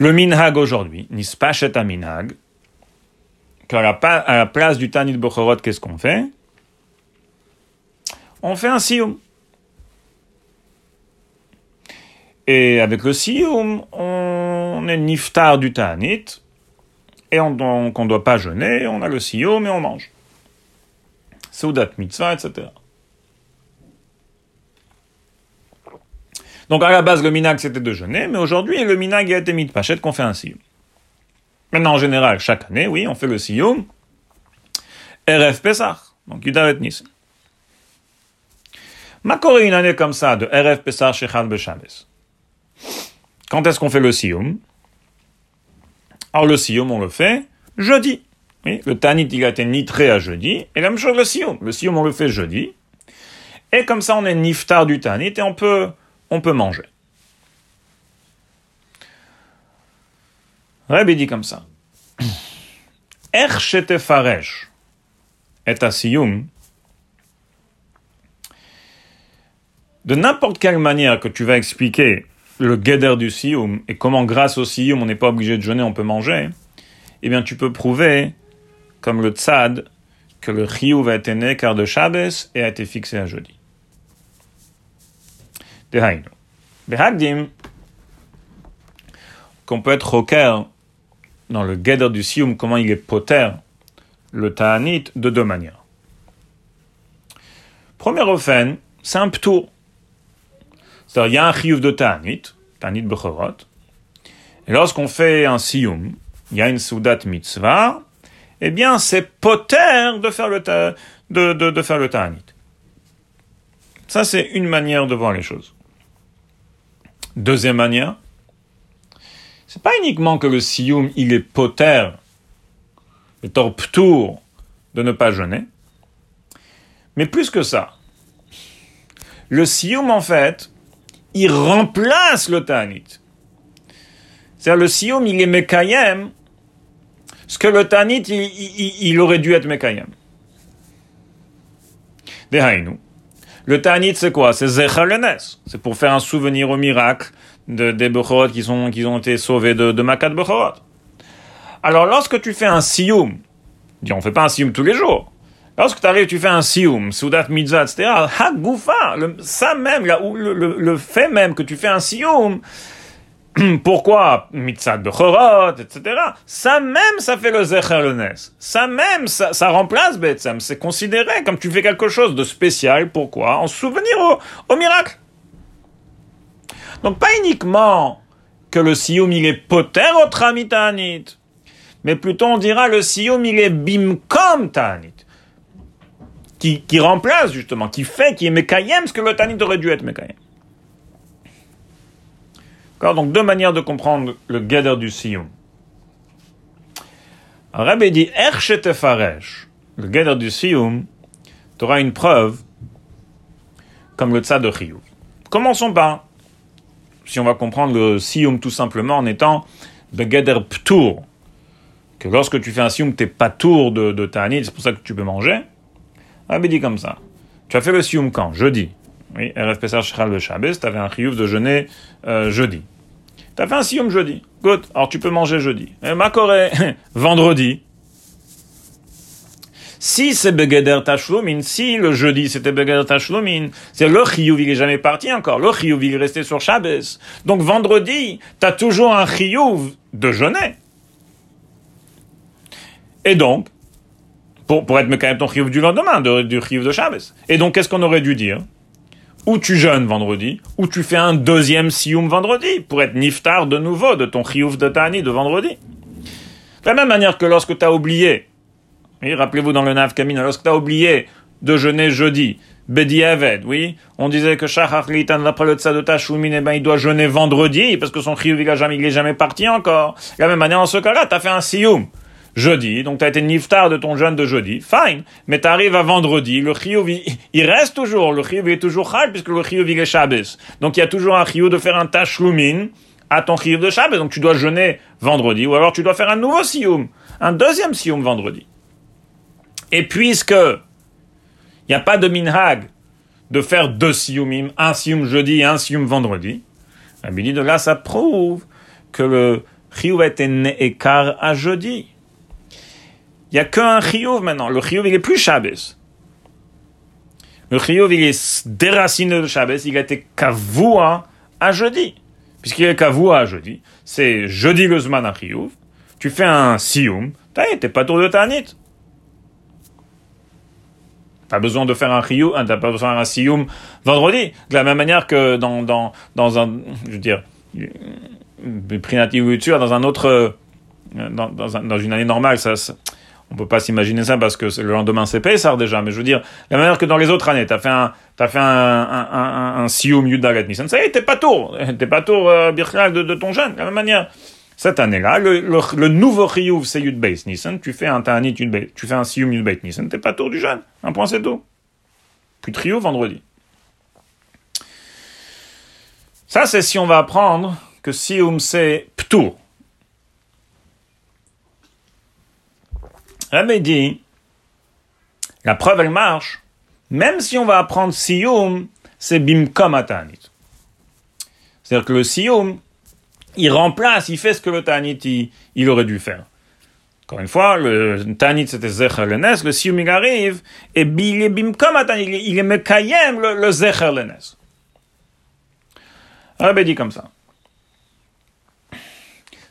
Speaker 1: Le minhag aujourd'hui, nispachet à minhag, qu'à la, place du Tanit Bechorot, qu'est-ce qu'on fait? On fait un sioum. Et avec le sioum, on est niftar du ta'anit, et on, donc on ne doit pas jeûner, on a le sioum et on mange. Soudat mitzvah, etc. Donc à la base, le minag c'était de jeûner, mais aujourd'hui, le minag a été mis de pachette qu'on fait un sioum. Maintenant, en général, chaque année, oui, on fait le sioum. RF Pesach, donc Yudavet Nissen. Ma une année comme ça de RF Pessar Shechal Beshames. Quand est-ce qu'on fait le Sioum Alors le Sioum, on le fait jeudi. Le Tanit, il a été nitré à jeudi. Et la même chose le Sioum. Le Sioum, on le fait jeudi. Et comme ça, on est niftar du Tanit et on peut, on peut manger. Rabbi dit comme ça. Er faresh et de n'importe quelle manière que tu vas expliquer le guéder du sioum et comment grâce au sioum on n'est pas obligé de jeûner, on peut manger, eh bien tu peux prouver, comme le tzad, que le chiyuv a été né car de Shabbos et a été fixé à jeudi. Behagdim, qu'on peut être rocker dans le guéder du sioum, comment il est poter, le ta'anit, de deux manières. Premier offen, c'est un ptour. C'est-à-dire, il y a un chiyuv de Ta'anit, Ta'anit Bechorot, et lorsqu'on fait un siyum, il y a une soudat mitzvah, eh bien, c'est poter de faire le, de, de, de faire le Ta'anit. Ça, c'est une manière de voir les choses. Deuxième manière, c'est pas uniquement que le siyum, il est poter, le torptour de ne pas jeûner, mais plus que ça. Le siyum, en fait, il remplace le Tanit. C'est-à-dire le Sioum, il est Mekayem, ce que le Tanit, il, aurait dû être Mekayem. Dehainu. Le Tanit, c'est quoi? C'est Zechalenes. C'est pour faire un souvenir au miracle de, des Bechorot qui, qui ont été sauvés de, de Makat Bechorot. Alors, lorsque tu fais un Sioum, on ne fait pas un Sioum tous les jours. Lorsque tu arrives, tu fais un sioum, soudat mitzvah, etc. Hagoufa, ça même, là, où le, le, fait même que tu fais un sioum, pourquoi mitzat bechorot, etc. Ça même, ça fait le zecher. Ça même, ça, ça remplace Betsem. C'est considéré comme tu fais quelque chose de spécial. Pourquoi? En souvenir au, miracle. Donc pas uniquement que le siyum il est poter au tramitanit, mais plutôt on dira le siyum il est bimkom tanit. Qui, qui remplace justement, qui fait, qui est mekayem ce que le tanit aurait dû être mekayem. Donc deux manières de comprendre le gather du Siyum. Rabbi dit Erchetefaresh, le gather du Siyum, tu auras une preuve comme le tzad de Chiyuv. Commençons par, si on va comprendre le Siyum tout simplement en étant ptour, que lorsque tu fais un Siyum, tu pas tour de, de Ta'anit, c'est pour ça que tu peux manger. Rabbi dit comme ça. Tu as fait le Siyum quand? Jeudi. Oui, RF Pesach Shechal le Shabbos, tu avais un Chiyuv de jeûner euh, jeudi. T'as fait un sium jeudi. Good. Alors tu peux manger jeudi. Et ma vendredi. Si c'est Begeder Tashlumin, si le jeudi c'était Begeder Tashlumin, c'est le Chiyuv il est jamais parti encore. Le Chiyuv il est resté sur Shabbos. Donc vendredi, t'as toujours un Chiyuv de jeûner. Et donc, pour, pour être même ton Chiyuv du lendemain, du Chiyuv de Shabbos. Et donc, qu'est-ce qu'on aurait dû dire? Ou tu jeûnes vendredi, ou tu fais un deuxième sioum vendredi, pour être niftar de nouveau de ton chiouf de tani de vendredi. De la même manière que lorsque tu as oublié, oui, rappelez-vous dans le Nav Kamina, lorsque tu as oublié de jeûner jeudi, Bedi Aved, oui, on disait que Shachar Litan, après le de Tashoumin, eh ben, il doit jeûner vendredi, parce que son chiouf, il, jamais, il est jamais parti encore. De la même manière, en ce cas-là, tu as fait un sioum jeudi, donc tu as été niftar de ton jeûne de jeudi, fine, mais tu arrives à vendredi, le chiyuv, il, reste toujours, le chiyuv est toujours chal, puisque le chiyuv, est Shabbos. Donc il y a toujours un chiyuv de faire un tashlumin à ton chiyuv de Shabbos, donc tu dois jeûner vendredi, ou alors tu dois faire un nouveau siyum, un deuxième siyum vendredi. Et puisque il n'y a pas de minhag de faire deux siyumim, un siyum jeudi et un siyum vendredi, dit de là, ça prouve que le chiyuv a été écart à jeudi. Il n'y a qu'un chiyuv maintenant. Le chiyuv, il est plus Shabbos. Le chiyuv, il est déraciné de Shabbos. Il a été kavua à jeudi. Puisqu'il est kavua à jeudi. C'est jeudi le zman à chiyuv. Tu fais un siyum. T'es pas tour de tanit. T'as besoin de faire un chiyuv, hein, t'as pas besoin de faire un siyum vendredi. De la même manière que dans, dans, dans un, je veux dire, dans un autre, un, dans une année normale, ça, ça on peut pas s'imaginer ça parce que le lendemain c'est Pessar déjà, mais je veux dire, la manière que dans les autres années, tu as fait un, t'as fait un, un, un, un Nissan, ça y est, t'es pas tour, t'es pas tour, euh, de, de, ton jeune, de la même manière. Cette année-là, le, le, nouveau Chiyuv c'est Yud Beis Nissan, tu fais un Ta'anit Yud tu fais un Sium Yud Nissan, t'es pas tour du jeune. Un point c'est tout. Puis trio vendredi. Ça c'est si on va apprendre que Sium c'est Ptour. Rabbi dit, la preuve elle marche, même si on va apprendre Siyum, c'est Bimkom Atanit. C'est-à-dire que le Siyum, il remplace, il fait ce que le Tanit, il, aurait dû faire. Encore une fois, le Tanit c'était Zecher Lenes, le Siyum il arrive, et il est Bimkom Atanit, il est Mekayem le, le Zecher. Rabbi dit comme ça.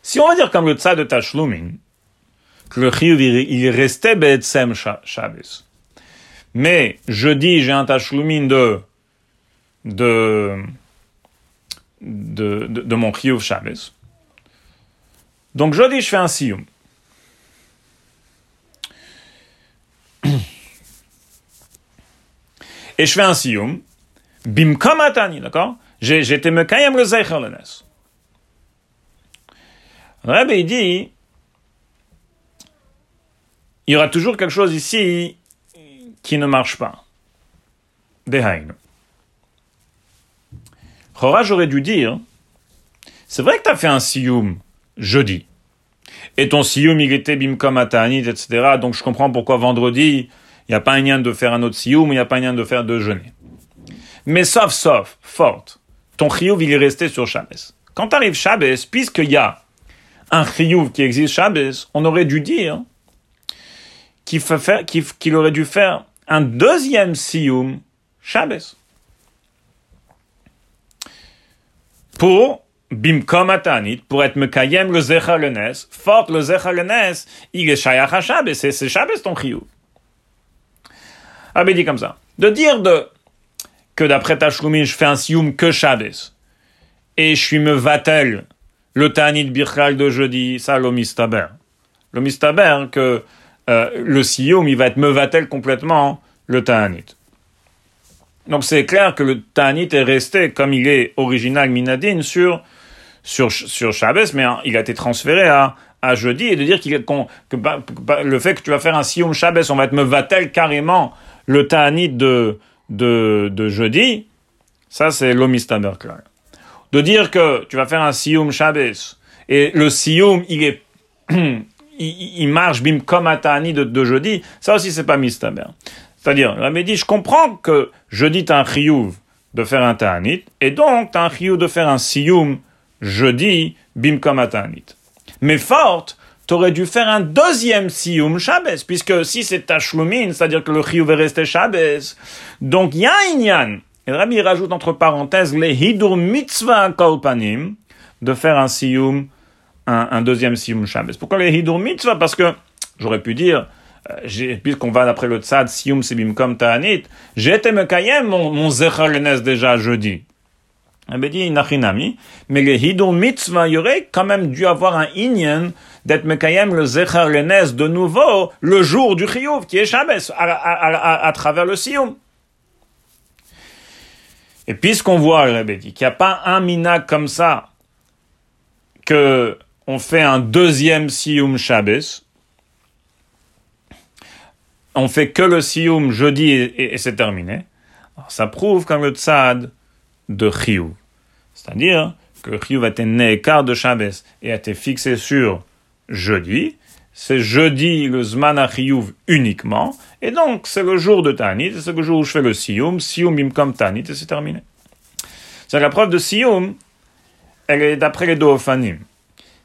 Speaker 1: Si on va dire comme le Tzad de Tashlumin, que le chiyuv, il restait Be'etsem Shabbos. Mais jeudi, j'ai un tachloumin de, de, de, mon chiyuv Shabbos. Donc jeudi, je fais un siyum. Et je fais un siyum. Bimkom atani, d'accord? J'étais me kayem le zeicher le nes. Rabbi dit, il y aura toujours quelque chose ici qui ne marche pas. Dehain. Chora, j'aurais dû dire, c'est vrai que tu as fait un siyum jeudi. Et ton siyum, il était bimkom atanit, etc. Donc je comprends pourquoi vendredi, il n'y a pas un lien de faire un autre siyum, il n'y a pas un lien de faire deux jeûner. Mais sauf, sauf, forte, ton chiyuv, il est resté sur Shabbos. Quand tu arrives Shabbos, puisqu'il y a un chiyuv qui existe Shabbos, on aurait dû dire qu'il aurait dû faire un deuxième Siyum Shabbos. Pour bimkom atanit, pour être mekayem le zecha le nes, fort le zecha le nes, il est shayach ha c'est Shabbos ton chiyuv. Ah, dit comme ça. De dire que d'après Tashlumin, je fais un sioum que Shabbos, et je suis me vatel, le Tanit Birchal de jeudi, ça, l'omistaber. L'omistaber, que euh, le sioum, il va être me vatel complètement le Tanit. Donc c'est clair que le Tanit est resté comme il est original Minadine sur, sur, sur mais hein, il a été transféré à, à jeudi, et de dire qu'il, que, le fait que tu vas faire un sioum Shabbos, on va être me vatel carrément le Ta'anit de, de, de jeudi, ça c'est l'omistaber De dire que tu vas faire un Siyum Shabbos, et le Siyum, il est, il, marche bim comme Ta'anit de, jeudi, ça aussi c'est pas mistaber. C'est-à-dire, la dit, je comprends que jeudi t'as un chiyuv de faire un ta'anit, et donc t'as un chiyuv de faire un siyum jeudi bim comme ta'anit. Mais forte, t'aurais dû faire un deuxième Siyum Shabbos, puisque si c'est Tashlumin, c'est-à-dire que le Chiyuv est resté Shabbos, donc y a un Inyan. Et le Rabbi rajoute entre parenthèses les Hidur Mitzvah Kolpanim, de faire un Siyum, un, deuxième Siyum Shabbos. Pourquoi les Hidur Mitzvah Parce que, j'aurais pu dire, euh, puisqu'on va d'après le Tzad, Siyum Sibim Kom Ta'anit, j'ai été me mon, mon déjà jeudi. Elle dit Nachinami, mais les Hidur Mitzvah, il y aurait quand même dû avoir un Inyan d'être Mekayem le Zecher de nouveau le jour du Chiyuv, qui est Shabbos, à, travers le Siyum. Et puisqu'on voit, le dit, qu'il n'y a pas un mina comme ça, que on fait un deuxième Siyum Shabbos, on fait que le Siyum jeudi et, c'est terminé, ça prouve comme le Tzad de Chiyuv. C'est-à-dire que Chiyuv a été né quart de Shabbos et a été fixé sur jeudi. C'est jeudi le Zman Achiyuv uniquement. Et donc, c'est le jour de Tanit. C'est le jour où je fais le Siyum. Siyum im Tanit et c'est terminé. C'est la preuve de Siyum. Elle est d'après les deux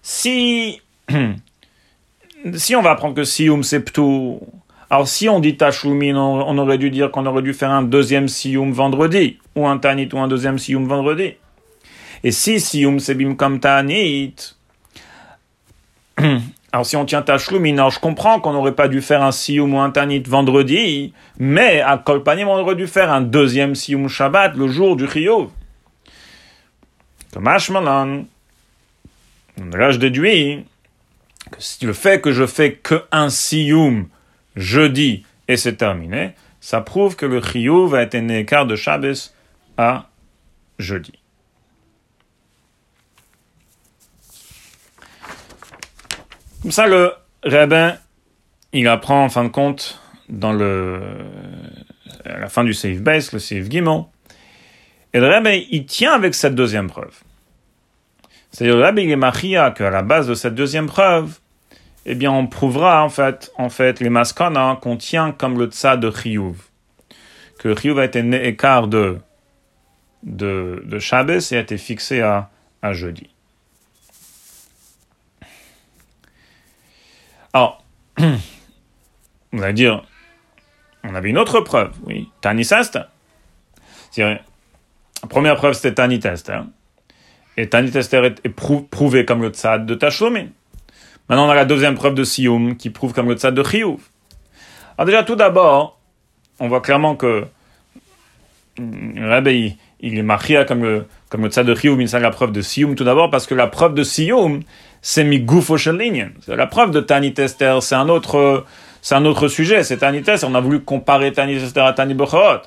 Speaker 1: Si, si on va apprendre que Siyum c'est Ptou, alors si on dit Tashlumin, on, aurait dû dire qu'on aurait dû faire un deuxième Siyum vendredi, ou un Tanit ou un deuxième Siyum vendredi. Et si Siyum c'est Bimkom Tanit, alors si on tient Tachloum, alors je comprends qu'on n'aurait pas dû faire un Siyum ou un Tanit vendredi, mais à Kolpanim, on aurait dû faire un deuxième Siyum Shabbat le jour du Chiyuv. Comme là je déduis que le fait que je fais que un Siyum jeudi et c'est terminé, ça prouve que le Chiyuv a été né quart de Shabbos à jeudi. Comme ça, le rabbin, il apprend en fin de compte dans le, la fin du Seif Base, le Seif Gimon. Et le rabbin, il tient avec cette deuxième preuve. C'est-à-dire, il est qu'à la base de cette deuxième preuve, eh bien, on prouvera, en fait, en fait, les maskana qu'on tient comme le tsa de Chiyuv. Que Chiyuv a été né écart de, de, de Shabbos et a été fixé à, à jeudi. Alors, on va dire, on avait une autre preuve, oui, Tanisest. La première preuve, c'était Tanitester. Hein. Et Tanitester est, prouvé comme le tzad de Tashlomin. Maintenant, on a la deuxième preuve de Siyum qui prouve comme le tzad de Chiyuv. Alors déjà, tout d'abord, on voit clairement que le il, est machia comme le, comme le tzad de Chiyuv, mais c'est la preuve de Siyum tout d'abord, parce que la preuve de Siyum, c'est migoufo la preuve de Tani Tester, c'est un autre, c'est un autre sujet. C'est Tani Tester, on a voulu comparer Tani Tester à Tani Bechorot.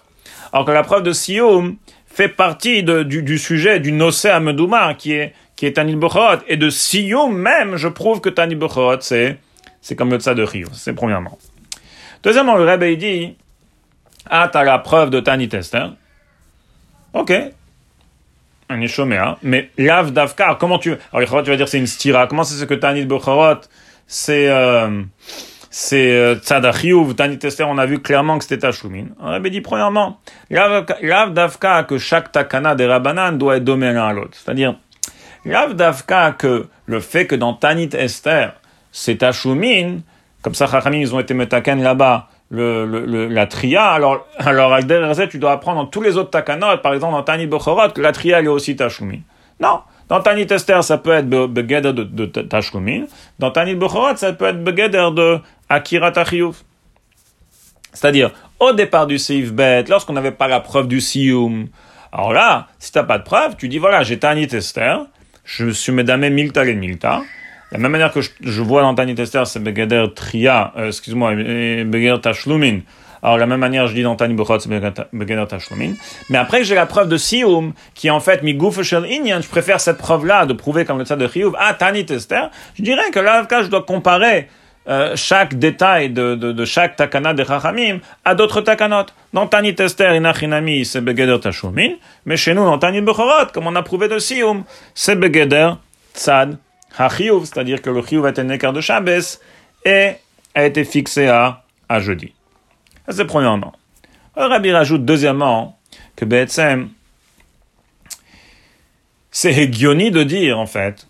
Speaker 1: Alors que la preuve de Sioum fait partie du, du, sujet du Nosé à Medouma, qui est, qui est Tani Bechorot. Et de Sioum même, je prouve que Tani Bechorot, c'est, c'est comme le Tsa de Rio. C'est premièrement. Deuxièmement, le Rebbe, dit, ah, t'as la preuve de Tani Tester. Ok, un Yeshomea, mais Lav Davkar, comment tu, alors tu vas dire c'est une stira, comment c'est ce que Tanit Bechorot, c'est, euh, c'est euh, Tanit Esther, on a vu clairement que c'était Tashumin. On avait dit premièrement, Lav Davka, que chaque takana des Rabbanan doit être domaine l'un à l'autre. C'est-à-dire, Lav Davka, que le fait que dans Tanit Esther, c'est Tashumin, comme ça, Chachamim, ils ont été metaken là-bas, le, le, la tria, alors, alors tu dois apprendre dans tous les autres takanot, par exemple dans Tani Bochorot, que la tria elle est aussi tashumi. Non, Dans Tanit Esther, ça peut être Begeder de, de, Tashlumin. Dans Tanit Bechorot, ça peut être Begeder de Akira Tachiyuv. C'est-à-dire, au départ du Seif Bet, lorsqu'on n'avait pas la preuve du Siyum, alors là, si tu n'as pas de preuve, tu dis voilà, j'ai Tanit Esther, je suis Medame Milta et Milta. La même manière que je, vois dans Tanit Esther, c'est Begeder Tria, euh, excuse-moi, Begeder Tashlumin. Alors, la même manière, je dis dans Tani Bechot, c'est Begeder Tashlumin. Mais après, j'ai la preuve de Sioum, qui en fait Inyan. Je préfère cette preuve-là de prouver comme le tas de Chiyuv à Tani Tester. Je dirais que là, je dois comparer euh, chaque détail de, de, de, chaque takana de Chachamim à d'autres takanot. Dans Tani Tester, Inachinami, c'est Begeder Tashlumin. Mais chez nous, dans Tani Bechorot, comme on a prouvé de Sioum, c'est Begeder Tzad HaChiyuv, c'est-à-dire que le Chiyuv été un écart de Shabbos et a été fixé à, à jeudi. C'est premièrement. Le Rabbi rajoute deuxièmement que Betsem, c'est Hegioni de dire en fait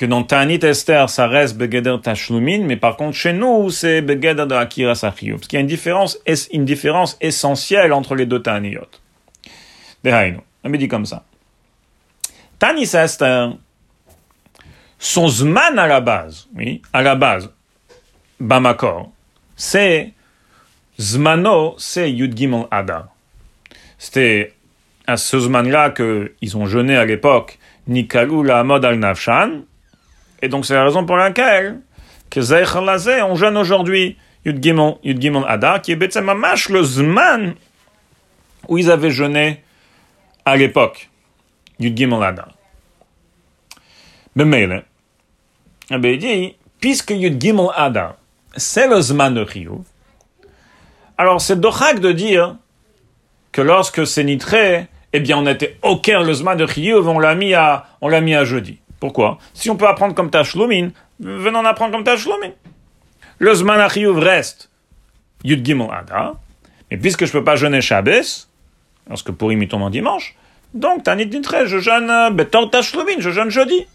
Speaker 1: que dans Tanit Esther ça reste Begeder Tashlumin, mais par contre chez nous c'est Begeder de Akira Sachiyub. Parce qu'il y a une différence, une différence essentielle entre les deux Taniyot. Dehainu. On me dit comme ça. Tanit Esther, son Zman à la base, oui, à la base, Bamakor, c'est Zmano, c'est Yud Gimel Adar. C'était à ce Zman-là qu'ils ont jeûné à l'époque Nikalou la Amod al Nafshan. Et donc c'est la raison pour laquelle que Zeichel Lazé, on jeûne aujourd'hui Yud Gimel, Yud Adar, qui est Mamash, le Zman où ils avaient jeûné à l'époque. Yud Gimel Adar. Mais Mele, ben, il dit, puisque Yud Gimel Adar, c'est le Zman de Chiyuv, alors c'est dochak de dire que lorsque c'est nitré, eh bien on était au le zman de Chiyuv, on l'a mis on l'a mis à jeudi. Pourquoi? Si on peut apprendre comme Tashlumin, venons apprendre comme Tashlumin. Le zman reste Yud Gimel Ada, mais puisque je peux pas jeûner Shabbos, lorsque pour il tombe en dimanche, donc Tanit nitré, je jeûne euh, Betor Tashlumin, je jeûne jeudi.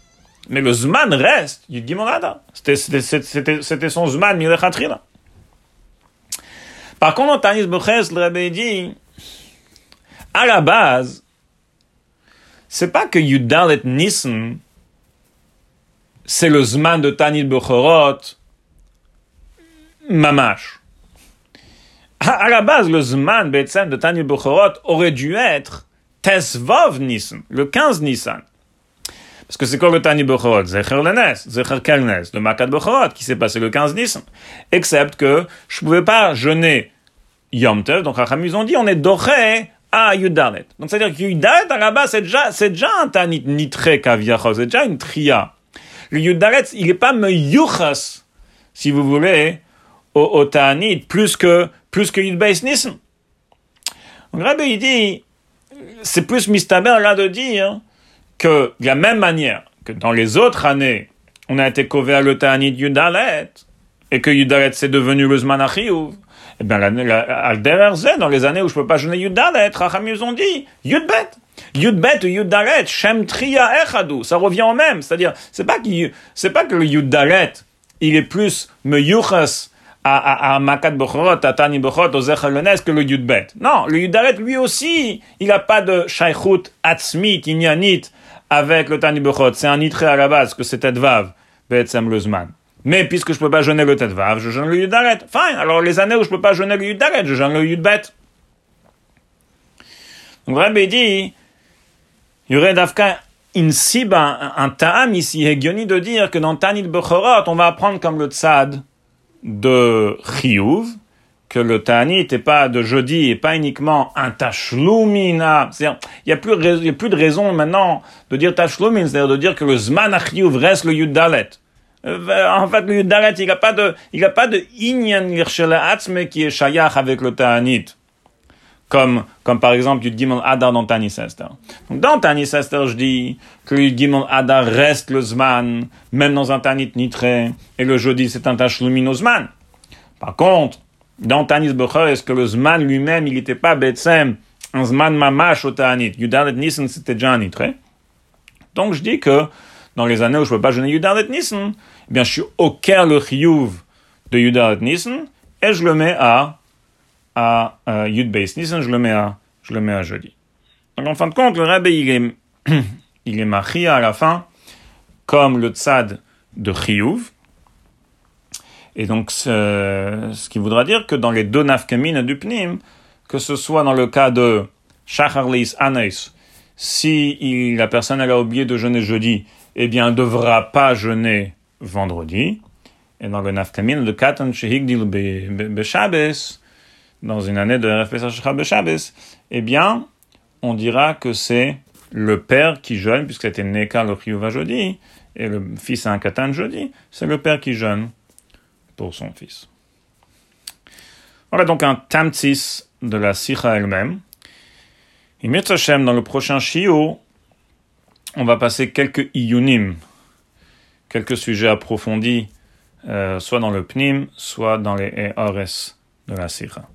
Speaker 1: Mais le Zman reste Yud Gimel Ada. C'était son Zman Milechatrila. Par contre, Tanis Beches, le Rabbi dit, à la base, c'est pas que Yudalet Nissen, c'est le Zman de Tanit Bechorot, Mamash. À la base, le Zman de Tanit Bechorot aurait dû être Tesvov Nissen, le 15 Nissan. Parce que c'est quoi le Tani Bechorot Zecher Lenes, Zecher Kelnes, le Makat Bechorot, qui s'est passé le 15 Nissan. Except que je pouvais pas jeûner Yom Tev, donc Racham, ils ont dit, on est doré à Yudalet. Donc c'est-à-dire que Yudalet, à la base, c'est déjà, déjà un Tanit nitré kaviachos, c'est déjà une tria. Le Yudalet, il est pas meyuchas, si vous voulez, au, au Tanit, plus que, plus que. Donc Rabbi, il dit, c'est plus mistaber là de dire, que de la même manière que dans les autres années, on a été couvert le Ta'anit Yudalet, et que Yudalet c'est devenu le Zmanachiyuv, eh bien, al dans les années où je peux pas jeûner Yudalet, Racham ils ont dit, Yudbet. Yudbet ou Yudalet, Shem Triya Echadu, ça revient au même. C'est-à-dire, c'est pas pas que le Yudalet, il est plus meyuchas à, Makat Bechorot, à Tani Bechorot, au Zechel que le Yudbet. Non, le Yudalet, lui aussi, il a pas de Shaychut Atzmit, Inyanit, avec le Tani Bechot. C'est un nitré à la base, que c'est Edvav, Betsam Luzman. Mais puisque je peux pas jeûner le Tedvav, je jeûne le Yudalet. Fine. Alors les années où je peux pas jeûner le Yudalet, je jeûne le Yudbet. Donc Rabbi dit, il y aurait d'Afka une siba, un ta'am ici, Hegioni, de dire que dans Tanit Bechorot, on va apprendre comme le tzad de Chiyuv, que le Tanit n'est pas de jeudi et pas uniquement un tashlumina. C'est-à-dire, il n'y a, plus, de raison maintenant de dire tashlumin, c'est-à-dire de dire que le zman achiyuv reste le yudalet. Euh, en fait, le yudalet, il n'a pas de, il a pas de inyan qui est shayach avec le Tanit. Comme, comme par exemple, Yud Gimel Adar dans Tani Sester. Donc, dans Tani Sester, je dis que Yud Gimel Adar reste le Zman, même dans un Tanit Nitré, et le jeudi, c'est un Tashlumin au Zman. Par contre, dans Tanis Becher, est-ce que le Zman lui-même, il n'était pas Betsem, un Zman Mamash au Tanit. Yudalet Nissen, c'était déjà un Nitré. Donc, je dis que, dans les années où je ne peux pas jeûner Yudalet Nissen, eh bien, je suis au cœur le Chiyuv de Yudalet Nissen, et je le mets à, à, Beis Nissen, je le mets à, je le mets à jeudi. Donc, en fin de compte, le Rabbi, il est, il est machia à la fin, comme le tzad de chiyuv. Et donc, ce qui voudra dire que dans les deux nafkamines du pnim, que ce soit dans le cas de shacharlis anais, si la personne a oublié de jeûner jeudi, eh bien, ne devra pas jeûner vendredi. Et dans le nafkamine de katan shehigdil beshabes, dans une année de RF beshabes, eh bien, on dira que c'est le père qui jeûne, puisque c'était Neka le va jeudi, et le fils a un katan jeudi, c'est le père qui jeûne pour son fils. Voilà donc un tamtis de la sikha elle-même. Et dans le prochain shiur, on va passer quelques iyunim, quelques sujets approfondis, euh, soit dans le pnim, soit dans les ors de la sikha.